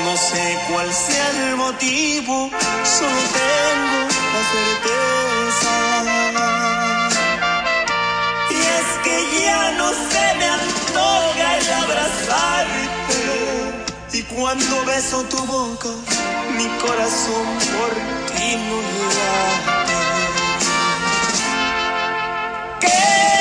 No sé cuál sea el motivo, solo tengo la certeza. Y es que ya no se me antoja el abrazarte. Y cuando beso tu boca, mi corazón por ti no late. ¿Qué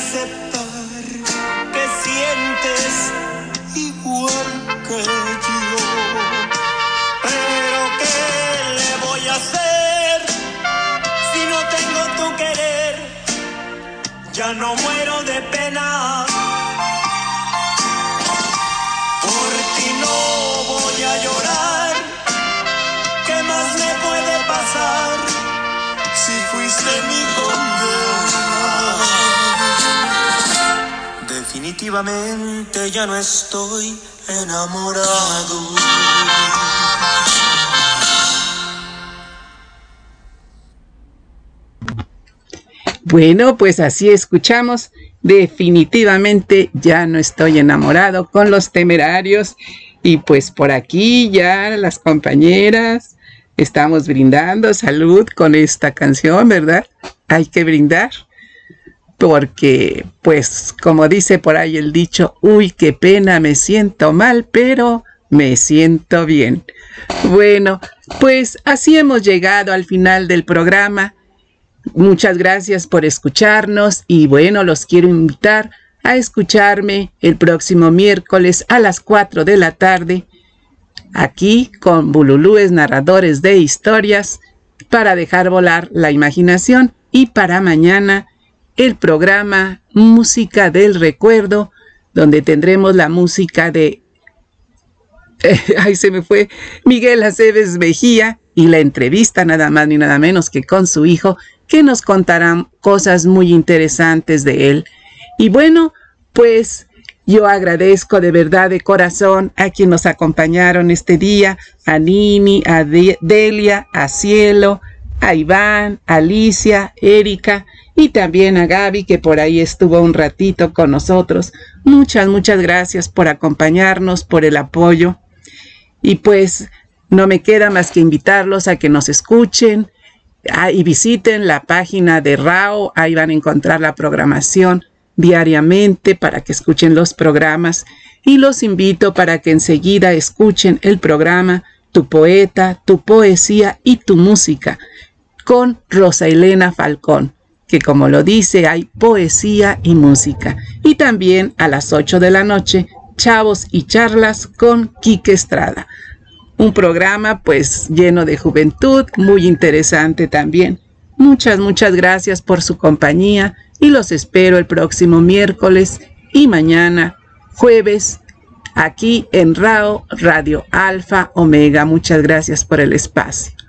aceptar que sientes igual que yo. Pero ¿qué le voy a hacer si no tengo tu querer? Ya no muero de pena. Definitivamente ya no estoy enamorado. Bueno, pues así escuchamos. Definitivamente ya no estoy enamorado con los temerarios. Y pues por aquí ya las compañeras estamos brindando salud con esta canción, ¿verdad? Hay que brindar. Porque, pues, como dice por ahí el dicho, uy, qué pena, me siento mal, pero me siento bien. Bueno, pues así hemos llegado al final del programa. Muchas gracias por escucharnos y bueno, los quiero invitar a escucharme el próximo miércoles a las 4 de la tarde, aquí con Bululúes narradores de historias, para dejar volar la imaginación y para mañana el programa Música del Recuerdo, donde tendremos la música de... [laughs] ahí se me fue Miguel Aceves Mejía y la entrevista nada más ni nada menos que con su hijo, que nos contarán cosas muy interesantes de él. Y bueno, pues yo agradezco de verdad de corazón a quienes nos acompañaron este día, a Nini, a Delia, a Cielo, a Iván, a Alicia, Erika y también a Gaby que por ahí estuvo un ratito con nosotros. Muchas, muchas gracias por acompañarnos, por el apoyo. Y pues no me queda más que invitarlos a que nos escuchen ah, y visiten la página de RAO. Ahí van a encontrar la programación diariamente para que escuchen los programas. Y los invito para que enseguida escuchen el programa Tu poeta, tu poesía y tu música con Rosa Elena Falcón, que como lo dice hay poesía y música. Y también a las 8 de la noche, Chavos y Charlas con Quique Estrada. Un programa pues lleno de juventud, muy interesante también. Muchas, muchas gracias por su compañía y los espero el próximo miércoles y mañana, jueves, aquí en RAO Radio Alfa Omega. Muchas gracias por el espacio.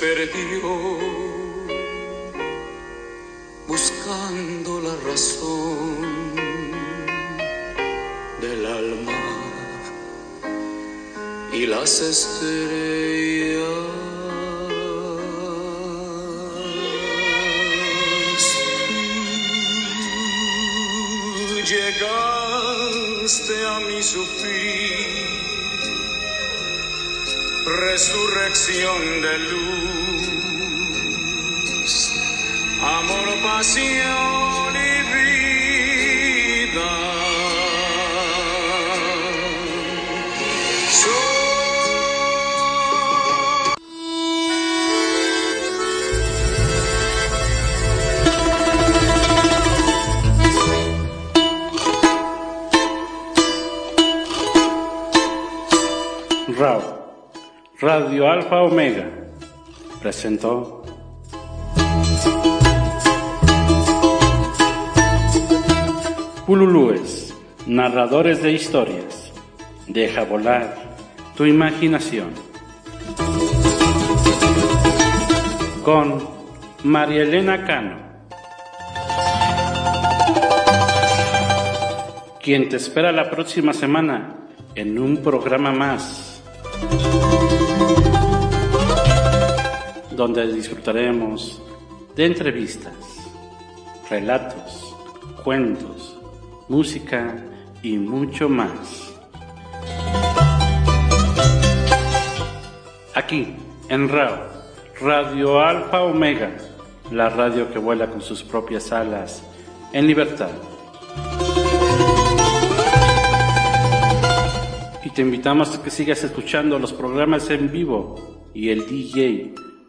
perdió buscando la razón del alma y las estrellas. Tú llegaste a mi sufrir. Radio Alfa Omega presentó Pululúes, narradores de historias. Deja volar tu imaginación. Con María Elena Cano. Quien te espera la próxima semana en un programa más donde disfrutaremos de entrevistas, relatos, cuentos, música y mucho más. Aquí, en RAO, Radio Alfa Omega, la radio que vuela con sus propias alas en libertad. Y te invitamos a que sigas escuchando los programas en vivo y el DJ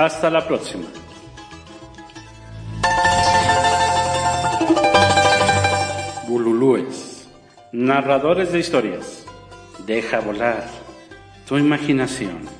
Hasta la próxima. Bululúes, narradores de historias. Deja volar tu imaginación.